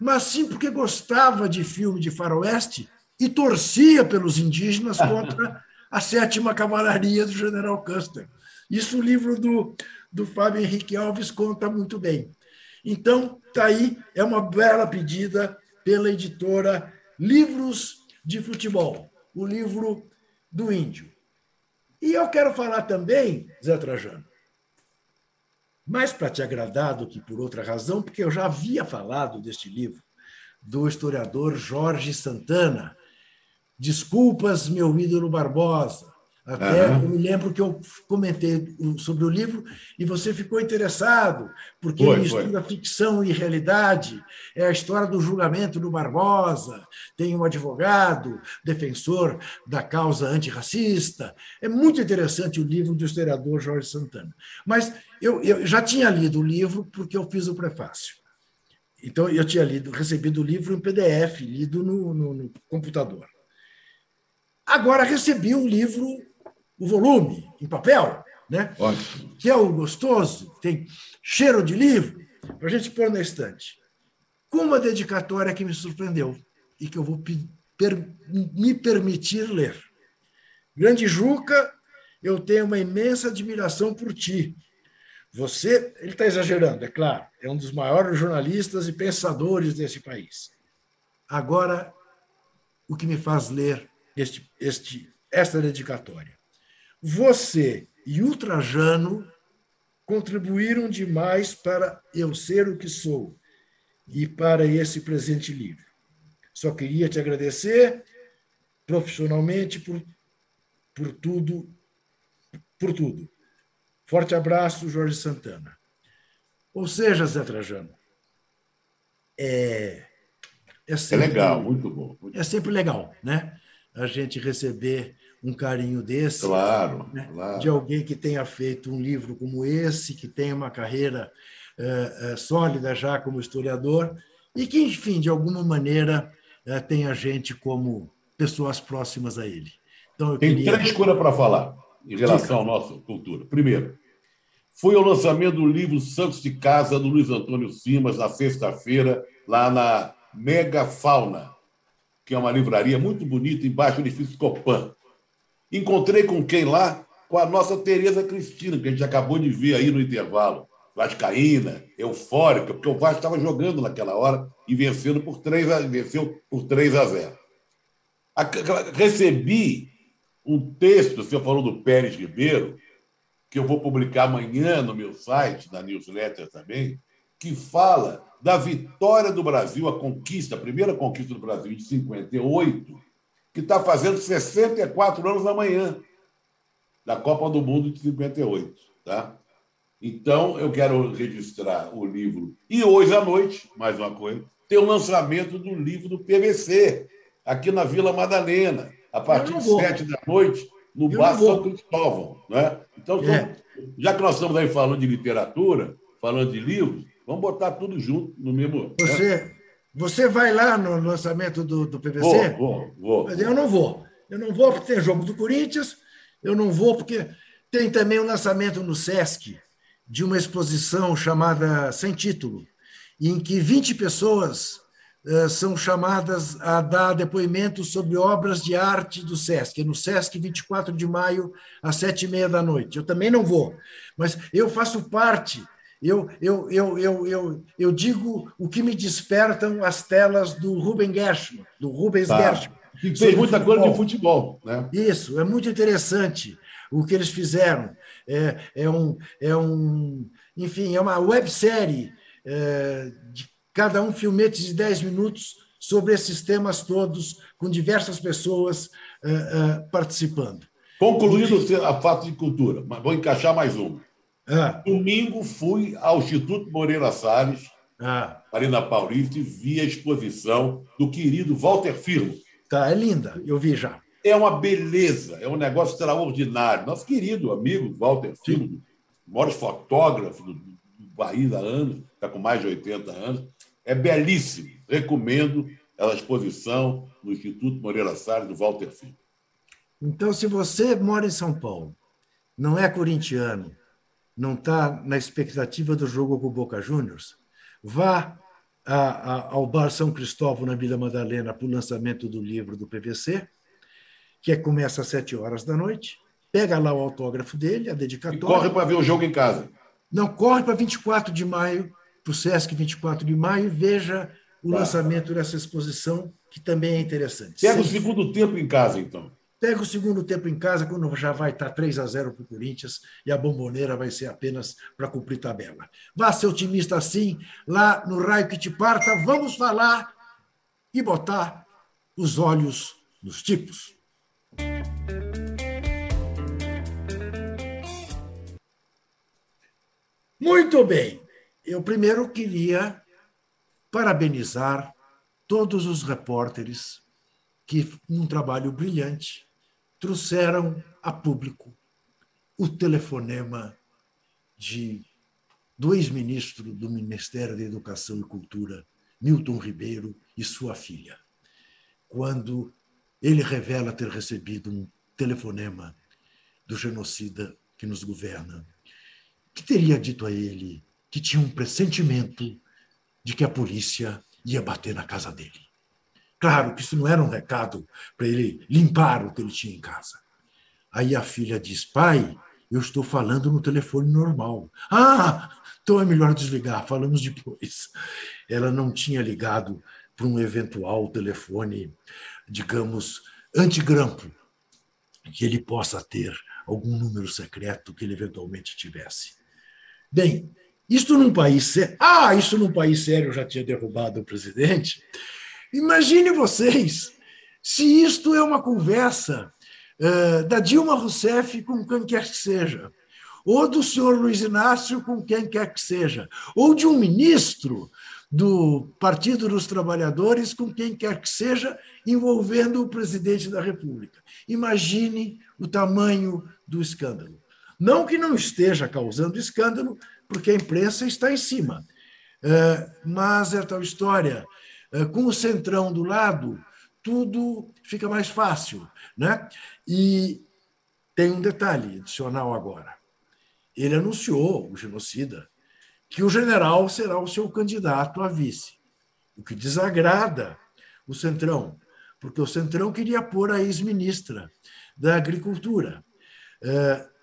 mas sim porque gostava de filme de faroeste e torcia pelos indígenas contra a sétima cavalaria do general Custer. Isso o livro do, do Fábio Henrique Alves conta muito bem. Então, está aí, é uma bela pedida pela editora Livros de Futebol, o livro do Índio. E eu quero falar também, Zé Trajano, mais para te agradar do que por outra razão, porque eu já havia falado deste livro, do historiador Jorge Santana. Desculpas, meu ídolo Barbosa. Até uhum. eu me lembro que eu comentei sobre o livro e você ficou interessado, porque foi, ele mistura foi. ficção e realidade. É a história do julgamento do Barbosa, tem um advogado, defensor da causa antirracista. É muito interessante o livro do historiador Jorge Santana. Mas eu, eu já tinha lido o livro porque eu fiz o prefácio. Então, eu tinha lido, recebido o livro em PDF, lido no, no, no computador. Agora recebi o livro o volume em papel, né? Ótimo. que é o gostoso, tem cheiro de livro, para a gente pôr na estante. Com uma dedicatória que me surpreendeu e que eu vou per me permitir ler. Grande Juca, eu tenho uma imensa admiração por ti. Você, ele está exagerando, é claro, é um dos maiores jornalistas e pensadores desse país. Agora, o que me faz ler este, este, esta dedicatória? Você e o Trajano contribuíram demais para eu ser o que sou e para esse presente livro. Só queria te agradecer profissionalmente por, por tudo, por tudo. Forte abraço, Jorge Santana. Ou seja, Zé Trajano, é, é, sempre, é legal, muito bom. Muito é sempre legal, né? A gente receber um carinho desse. Claro, né? claro, De alguém que tenha feito um livro como esse, que tenha uma carreira uh, uh, sólida já como historiador, e que, enfim, de alguma maneira uh, tenha gente como pessoas próximas a ele. Então, Tem queria... três coisas para falar em relação à nossa cultura. Primeiro, foi o lançamento do livro Santos de Casa, do Luiz Antônio Simas, na sexta-feira, lá na Mega Fauna, que é uma livraria muito bonita, embaixo do edifício Copan. Encontrei com quem lá? Com a nossa Tereza Cristina, que a gente acabou de ver aí no intervalo. Vascaína, eufórica, porque o Vasco estava jogando naquela hora e vencendo por 3 a, venceu por 3 a 0. Recebi um texto, você falou do Pérez Ribeiro, que eu vou publicar amanhã no meu site, na newsletter também, que fala da vitória do Brasil, a conquista, a primeira conquista do Brasil de 58, que está fazendo 64 anos amanhã, da Copa do Mundo de 58. Tá? Então, eu quero registrar o livro. E hoje à noite, mais uma coisa, tem o lançamento do livro do PVC, aqui na Vila Madalena, a partir de sete da noite, no eu Bar São Cristóvão. Né? Então, é. já que nós estamos aí falando de literatura, falando de livros, vamos botar tudo junto no mesmo. Né? Você, né? Você vai lá no lançamento do, do PVC? Vou, vou, vou. Eu não vou. Eu não vou porque tem jogo do Corinthians, eu não vou porque tem também o um lançamento no SESC de uma exposição chamada Sem Título, em que 20 pessoas eh, são chamadas a dar depoimentos sobre obras de arte do SESC, no SESC, 24 de maio, às sete e meia da noite. Eu também não vou, mas eu faço parte, eu, eu, eu, eu, eu, eu digo o que me despertam as telas do Ruben Gershman, do Rubens Tá. Gershman. Sobre muita coisa de futebol. futebol, né? Isso, é muito interessante o que eles fizeram. É, é um, é um, enfim, é uma websérie é, de cada um filmete de 10 minutos sobre esses temas todos, com diversas pessoas é, é, participando. Concluído a fato de cultura, mas vou encaixar mais uma. Ah, Domingo fui ao Instituto Moreira Salles, ah, Marina Paulista, e vi a exposição do querido Walter Firmo. tá, é linda, eu vi já. É uma beleza, é um negócio extraordinário. Nosso querido amigo Walter Firmo, o maior fotógrafo do, do país há anos, está com mais de 80 anos, é belíssimo. Recomendo a exposição no Instituto Moreira Salles, do Walter Firmo. Então, se você mora em São Paulo, não é corintiano, não está na expectativa do jogo com o Boca Juniors, vá a- a- ao Bar São Cristóvão, na Vila Madalena, para o lançamento do livro do PVC, que é- começa às sete horas da noite. Pega lá o autógrafo dele, a E dedicatória. corre para ver o jogo em casa. Não, corre para 24 de maio, para o Sesc 24 de maio, e veja o Tá. lançamento dessa exposição, que também é interessante. Pega o segundo tempo em casa, então. Pega o segundo tempo em casa, quando já vai estar 3 a 0 para o Corinthians e a bomboneira vai ser apenas para cumprir tabela. Vá ser otimista assim, lá no raio que te parta, vamos falar e botar os olhos nos tipos. Muito bem. Eu primeiro queria parabenizar todos os repórteres que, num trabalho brilhante, trouxeram a público o telefonema de do ex-ministro do Ministério da Educação e Cultura, Milton Ribeiro, e sua filha, quando ele revela ter recebido um telefonema do genocida que nos governa, que teria dito a ele que tinha um pressentimento de que a polícia ia bater na casa dele. Claro que isso não era um recado para ele limpar o que ele tinha em casa. Aí a filha diz: Pai, eu estou falando no telefone normal. Ah, então é melhor desligar, falamos depois. Ela não tinha ligado para um eventual telefone, digamos, antigrampo, que ele possa ter algum número secreto que ele eventualmente tivesse. Bem, isto num país sério. Ah, isso num país sério já tinha derrubado o presidente. Imagine vocês se isto é uma conversa uh, da Dilma Rousseff com quem quer que seja, ou do senhor Luiz Inácio com quem quer que seja, ou de um ministro do Partido dos Trabalhadores com quem quer que seja, envolvendo o presidente da República. Imagine o tamanho do escândalo. Não que não esteja causando escândalo, porque a imprensa está em cima. Mas é tal história. Com o centrão do lado, tudo fica mais fácil. Né? E tem um detalhe adicional agora. Ele anunciou, o genocida, que o general será o seu candidato a vice, o que desagrada o Centrão, porque o Centrão queria pôr a ex-ministra da Agricultura.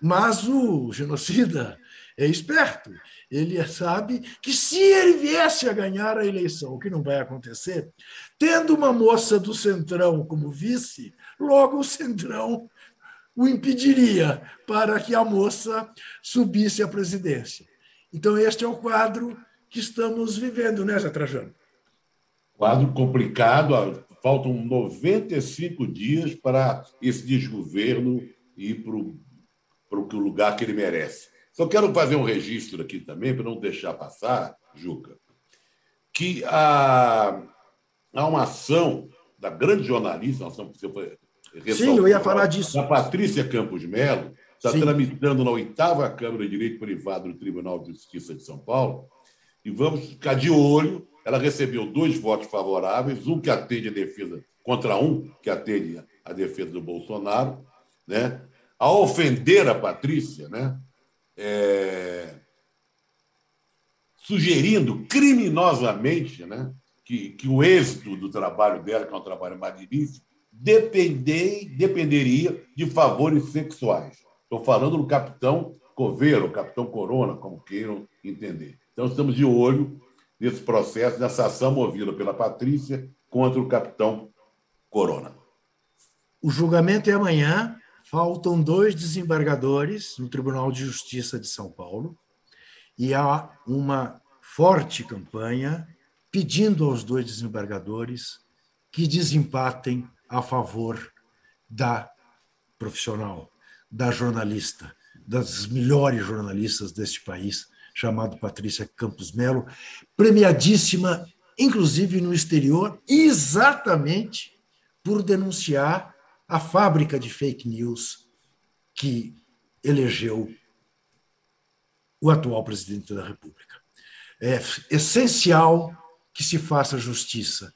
Mas o genocida é esperto. Ele sabe que se ele viesse a ganhar a eleição, o que não vai acontecer, tendo uma moça do Centrão como vice, logo o Centrão o impediria para que a moça subisse à presidência. Então, este é o quadro que estamos vivendo, né, Zé Trajano? Quadro complicado, faltam 95 dias para esse desgoverno ir para o lugar que ele merece. Só quero fazer um registro aqui também, para não deixar passar, Juca, que há, há uma ação da grande jornalista, uma ação que você foi Sim, eu ia falar disso. Da Patrícia Campos Melo, está Sim. tramitando na oitava Câmara de Direito Privado do Tribunal de Justiça de São Paulo, e vamos ficar de olho. Ela recebeu dois votos favoráveis, um que atende a defesa contra um que atende a defesa do Bolsonaro, né? A ofender a Patrícia, né? É... sugerindo criminosamente, né? que, que o êxito do trabalho dela, que é um trabalho magnífico, depender, dependeria de favores sexuais. Estou falando do capitão Coveiro, capitão Corona, como queiram entender. Então, estamos de olho nesse processo, nessa ação movida pela Patrícia contra o capitão Corona. O julgamento é amanhã. Faltam dois desembargadores no Tribunal de Justiça de São Paulo e há uma forte campanha pedindo aos dois desembargadores que desempatem a favor da profissional, da jornalista, das melhores jornalistas deste país, chamado Patrícia Campos Melo, premiadíssima, inclusive no exterior, exatamente por denunciar a fábrica de fake news que elegeu o atual presidente da República. É essencial que se faça justiça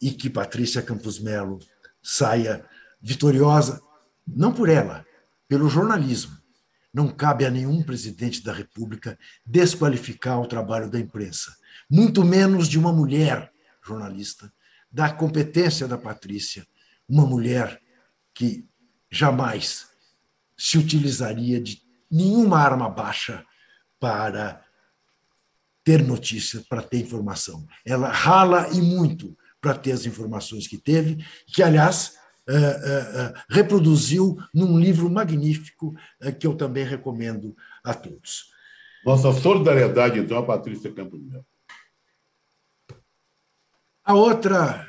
e que Patrícia Campos Melo saia vitoriosa, não por ela, pelo jornalismo. Não cabe a nenhum presidente da República desqualificar o trabalho da imprensa, muito menos de uma mulher jornalista, da competência da Patrícia, uma mulher que jamais se utilizaria de nenhuma arma baixa para ter notícia, para ter informação. Ela rala e muito para ter as informações que teve, que, aliás, uh, uh, reproduziu num livro magnífico que eu também recomendo a todos. Nossa solidariedade, então, a Patrícia Campos Melo. A outra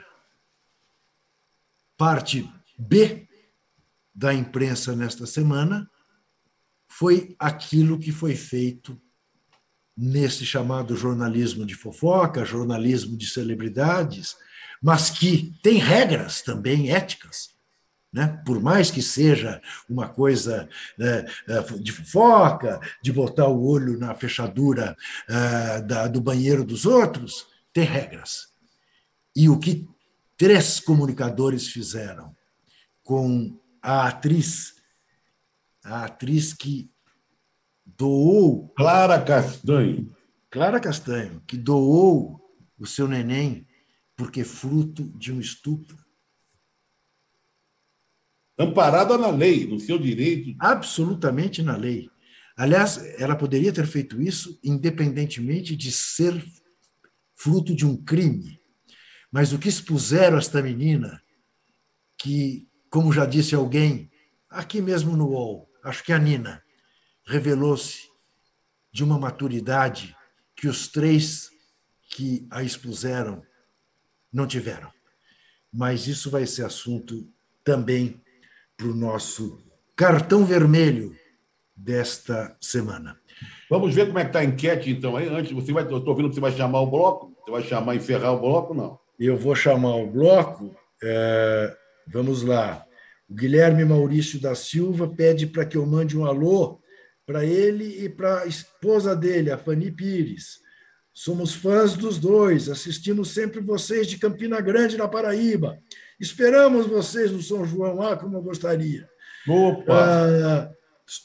parte B da imprensa nesta semana foi aquilo que foi feito nesse chamado jornalismo de fofoca, jornalismo de celebridades, mas que tem regras também éticas. Né? Por mais que seja uma coisa né, de fofoca, de botar o olho na fechadura da, do banheiro dos outros, tem regras. E o que três comunicadores fizeram com a atriz, a atriz que doou. Clara Castanho. Clara Castanho, que doou o seu neném porque fruto de um estupro. Amparada na lei, no seu direito. Absolutamente na lei. Aliás, ela poderia ter feito isso independentemente de ser fruto de um crime. Mas o que expuseram esta menina, que, como já disse alguém, aqui mesmo no UOL, acho que a Nina, revelou-se de uma maturidade que os três que a expuseram não tiveram. Mas isso vai ser assunto também para o nosso cartão vermelho desta semana. Vamos ver como é que está a enquete, então. Aí, antes, você vai, eu estou vendo que você vai chamar o bloco. Você vai chamar, encerrar o bloco, não? Eu vou chamar o bloco. É, vamos lá. O Guilherme Maurício da Silva pede para que eu mande um alô para ele e para a esposa dele, a Fanny Pires. Somos fãs dos dois, assistimos sempre vocês de Campina Grande, na Paraíba. Esperamos vocês no São João, ah, como eu gostaria. Opa! Ah,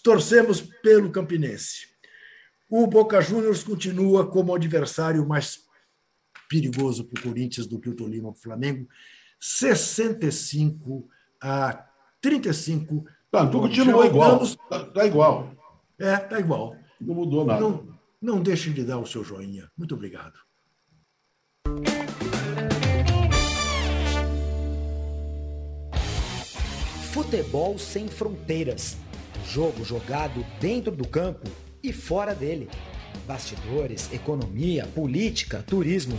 torcemos pelo Campinense. O Boca Juniors continua como adversário mais perigoso para o Corinthians do que o Tolima para o Flamengo, 65 a 35. Tá, tu continua igual. Tá, tá igual. É, tá igual. Não mudou nada. Não, não deixe de dar o seu joinha. Muito obrigado. Futebol sem fronteiras. Jogo jogado dentro do campo e fora dele. Bastidores, economia, política, turismo.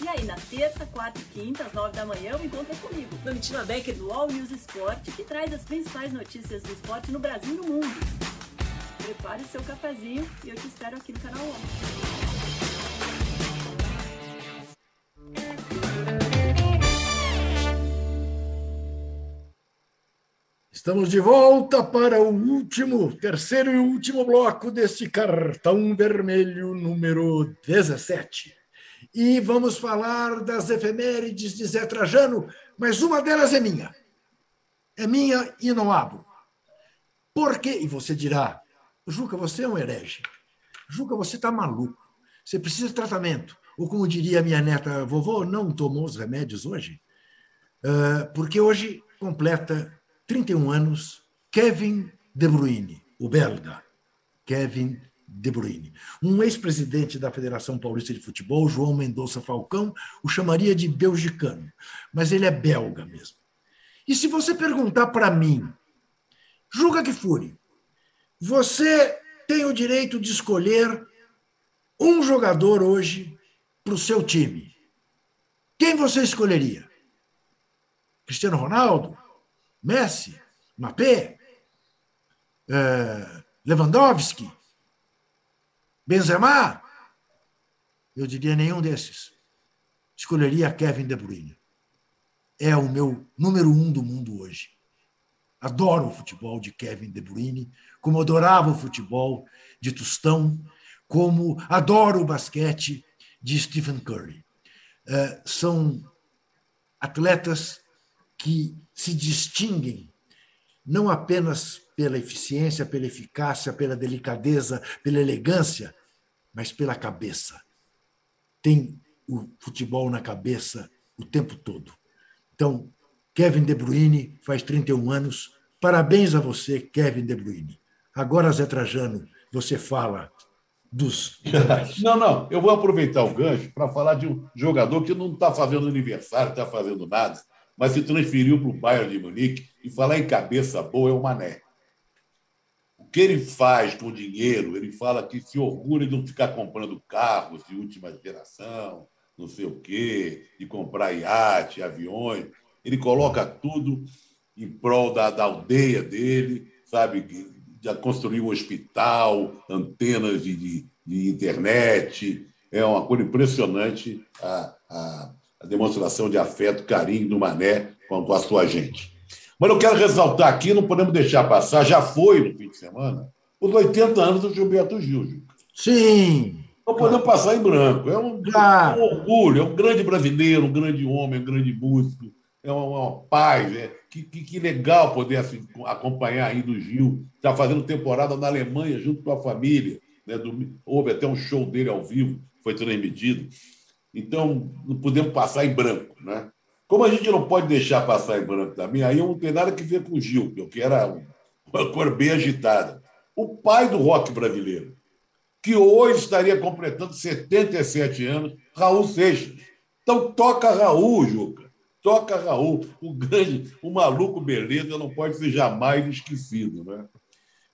E aí, na terça, quarta e quinta, às nove da manhã, eu encontro é comigo, Domitila Becker, do All News Esporte, que traz as principais notícias do esporte no Brasil e no mundo. Prepare seu cafezinho e eu te espero aqui no canal Estamos de volta para o último, terceiro e último bloco deste cartão vermelho número 17. E vamos falar das efemérides de Zé Trajano, mas uma delas é minha. É minha e não abro. Por quê? E você dirá, Juca, você é um herege. Juca, você está maluco. Você precisa de tratamento. Ou como diria minha neta, vovô, não tomou os remédios hoje? Uh, porque hoje completa 31 anos, Kevin De Bruyne, o belga. Kevin De Bruyne. Um ex-presidente da Federação Paulista de Futebol, João Mendonça Falcão, o chamaria de belgicano, mas ele é belga mesmo. E se você perguntar para mim, julga que fure, você tem o direito de escolher um jogador hoje para o seu time. Quem você escolheria? Cristiano Ronaldo? Messi, Mbappé, é, Lewandowski, Benzema, eu diria nenhum desses. Escolheria Kevin De Bruyne. É o meu número um do mundo hoje. Adoro o futebol de Kevin De Bruyne, como adorava o futebol de Tostão, como adoro o basquete de Stephen Curry. É, são atletas que se distinguem não apenas pela eficiência, pela eficácia, pela delicadeza, pela elegância, mas pela cabeça. Tem o futebol na cabeça o tempo todo. Então, Kevin De Bruyne faz 31 anos. Parabéns a você, Kevin De Bruyne. Agora, Zé Trajano, você fala dos. Não, não, eu vou aproveitar o gancho para falar de um jogador que não está fazendo aniversário, está fazendo nada, mas se transferiu para o Bayern de Munique e falar em cabeça boa é o Mané. Que ele faz com o dinheiro, ele fala que se orgulha de não ficar comprando carros de última geração, não sei o quê, de comprar iate, aviões. Ele coloca tudo em prol da, da aldeia dele, sabe? Já construiu um hospital, antenas de, de, de internet. É uma coisa impressionante a, a a demonstração de afeto, carinho do Mané com a sua gente. Mas eu quero ressaltar aqui, não podemos deixar passar, já foi no fim de semana, os 80 anos do Gilberto Gil. Gil. Sim. Não podemos passar em branco. É um, claro. um, orgulho, é um grande brasileiro, um grande homem, um grande músico, é uma, uma paz. É, que, que, que, legal poder assim, acompanhar ainda o Gil. Está fazendo temporada na Alemanha junto com a família. Né, do, houve até um show dele ao vivo, foi transmitido. Então, não podemos passar em branco. Né? Como a gente não pode deixar passar em branco também, aí não tem nada que ver com o Gil, que era uma cor bem agitada. O pai do rock brasileiro, que hoje estaria completando 77 anos, Raul Seixas. Então, toca Raul, Juca. Toca Raul. O grande, o maluco beleza não pode ser jamais esquecido. Né?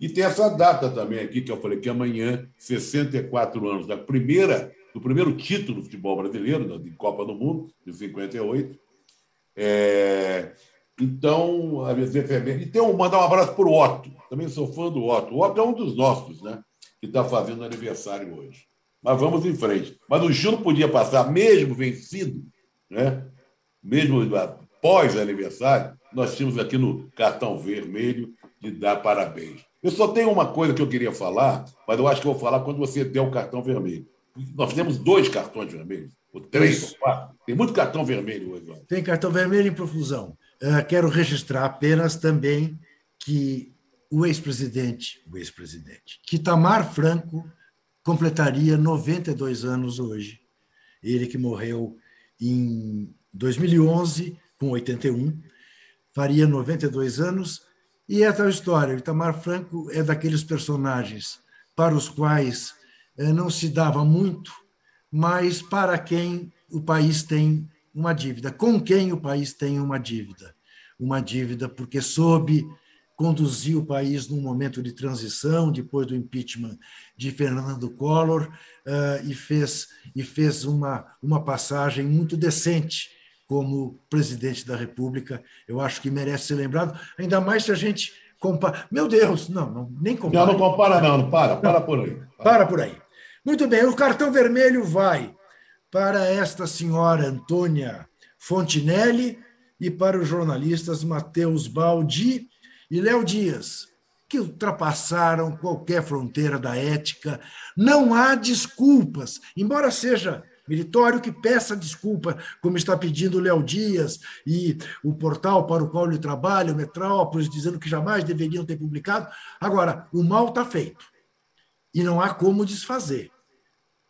E tem essa data também aqui, que eu falei que amanhã, 64 anos da primeira do primeiro título do futebol brasileiro, de Copa do Mundo, de 58. É, então, a efemérides. E tem um, mandar um abraço para o Otto. Também sou fã do Otto. O Otto é um dos nossos, né? Que está fazendo aniversário hoje. Mas vamos em frente. Mas o Gil podia passar, mesmo vencido, né? mesmo após aniversário, nós tínhamos aqui no cartão vermelho de dar parabéns. Eu só tenho uma coisa que eu queria falar, mas eu acho que eu vou falar quando você der o cartão vermelho. Nós fizemos dois cartões vermelhos, ou três, ou quatro. Tem muito cartão vermelho hoje. Tem cartão vermelho em profusão. Uh, quero registrar apenas também que o ex-presidente, o ex-presidente, que Tamar Franco completaria 92 anos hoje. Ele que morreu em 2011, com 81, faria 92 anos. E é tal história. O Itamar Franco é daqueles personagens para os quais não se dava muito, mas para quem o país tem uma dívida, com quem o país tem uma dívida. Uma dívida porque soube conduzir o país num momento de transição, depois do impeachment de Fernando Collor, eh, e fez, e fez uma, uma passagem muito decente como presidente da República. Eu acho que merece ser lembrado, ainda mais se a gente compara. Meu Deus, não, não nem compara. Não, não compara, não, não para, para por aí. Para, para por aí. Muito bem, o cartão vermelho vai para esta senhora Antônia Fontinelli e para os jornalistas Matheus Baldi e Léo Dias, que ultrapassaram qualquer fronteira da ética. Não há desculpas, embora seja meritório que peça desculpa, como está pedindo Léo Dias e o portal para o qual ele trabalha, o Metrópolis, dizendo que jamais deveriam ter publicado. Agora, o mal está feito e não há como desfazer,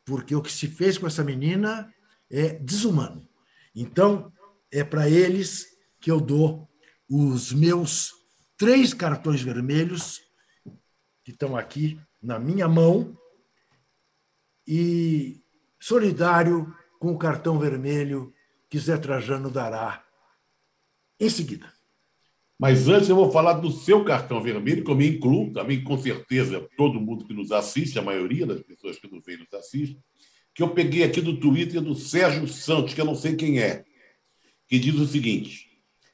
porque o que se fez com essa menina é desumano. Então, é para eles que eu dou os meus três cartões vermelhos que estão aqui na minha mão e solidário com o cartão vermelho que Zé Trajano dará em seguida. Mas antes eu vou falar do seu cartão vermelho, que eu me incluo, também com certeza todo mundo que nos assiste, a maioria das pessoas que nos veem nos assiste, que eu peguei aqui do Twitter do Sérgio Santos, que eu não sei quem é, que diz o seguinte: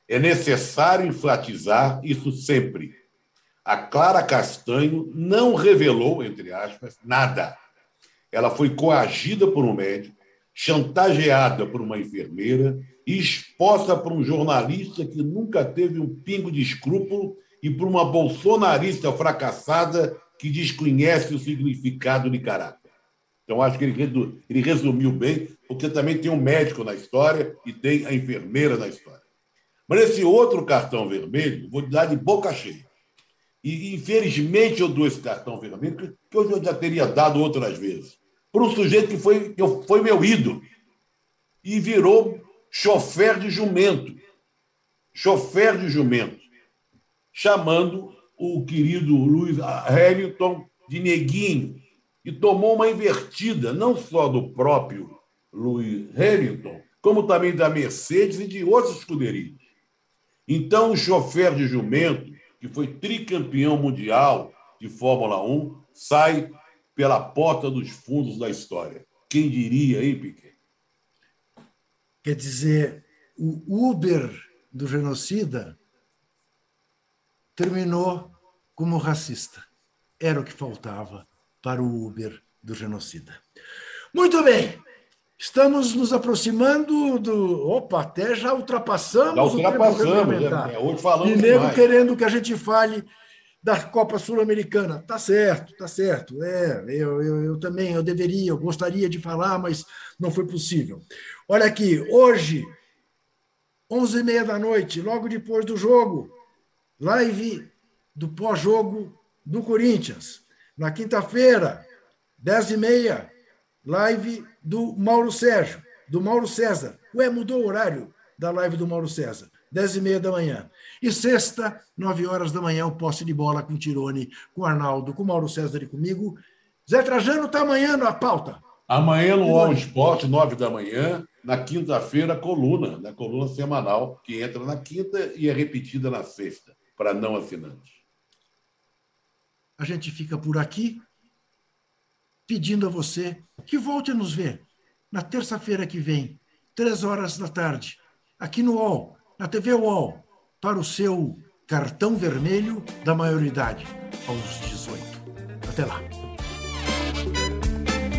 é necessário enfatizar isso sempre. A Clara Castanho não revelou, entre aspas, nada ela foi coagida por um médico, chantageada por uma enfermeira exposta por um jornalista que nunca teve um pingo de escrúpulo e por uma bolsonarista fracassada que desconhece o significado de caráter. Então, acho que ele, resumiu bem, porque também tem um médico na história e tem a enfermeira na história. Mas esse outro cartão vermelho, vou dar de boca cheia. E, infelizmente, eu dou esse cartão vermelho, que eu já teria dado outras vezes para um sujeito que foi, que foi meu ídolo e virou chofer de jumento. Chofer de jumento. Chamando o querido Luiz Hamilton de neguinho. E tomou uma invertida, não só do próprio Luiz Hamilton, como também da Mercedes e de outras escuderias. Então, o chofer de jumento, que foi tricampeão mundial de Fórmula 1, sai pela porta dos fundos da história. Quem diria, hein, Piquet? Quer dizer, o Uber do genocida terminou como racista. Era o que faltava para o Uber do genocida. Muito bem. Estamos nos aproximando do. Opa, até já ultrapassamos, já ultrapassamos o tempo É, hoje falamos e nego querendo que a gente fale da Copa Sul-Americana. Tá certo, tá certo. É, eu, eu, eu, também, eu deveria, eu gostaria de falar, mas não foi possível. Olha aqui, hoje, 11h30 da noite, logo depois do jogo, live do pós-jogo do Corinthians. Na quinta-feira, 10h30, live do Mauro Sérgio, do Mauro César. Ué, mudou o horário da live do Mauro César. 10 e meia da manhã. E sexta, 9 horas da manhã, o posse de bola com Tirone, com Arnaldo, com Mauro César e comigo. Zé Trajano está amanhã na pauta. Amanhã no All Esporte, 9 da manhã. Na quinta-feira, coluna, na coluna semanal, que entra na quinta e é repetida na sexta, para não assinantes. A gente fica por aqui pedindo a você que volte a nos ver na terça-feira que vem, três horas da tarde, aqui no UOL na TV UOL para o seu cartão vermelho da maioridade aos 18. Até lá.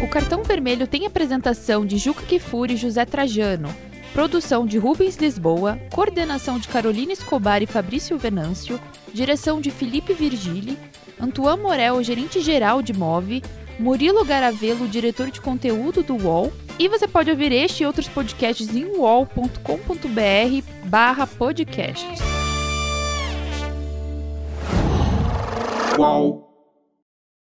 O cartão vermelho tem apresentação de Juca Kifuri e José Trajano, produção de Rubens Lisboa, coordenação de Carolina Escobar e Fabrício Venâncio, direção de Felipe Virgili, Antoine Morel, gerente-geral de MOVE, Murilo Garavelo, diretor de conteúdo do UOL, e você pode ouvir este e outros podcasts em uol.com.br barra podcasts. Uol.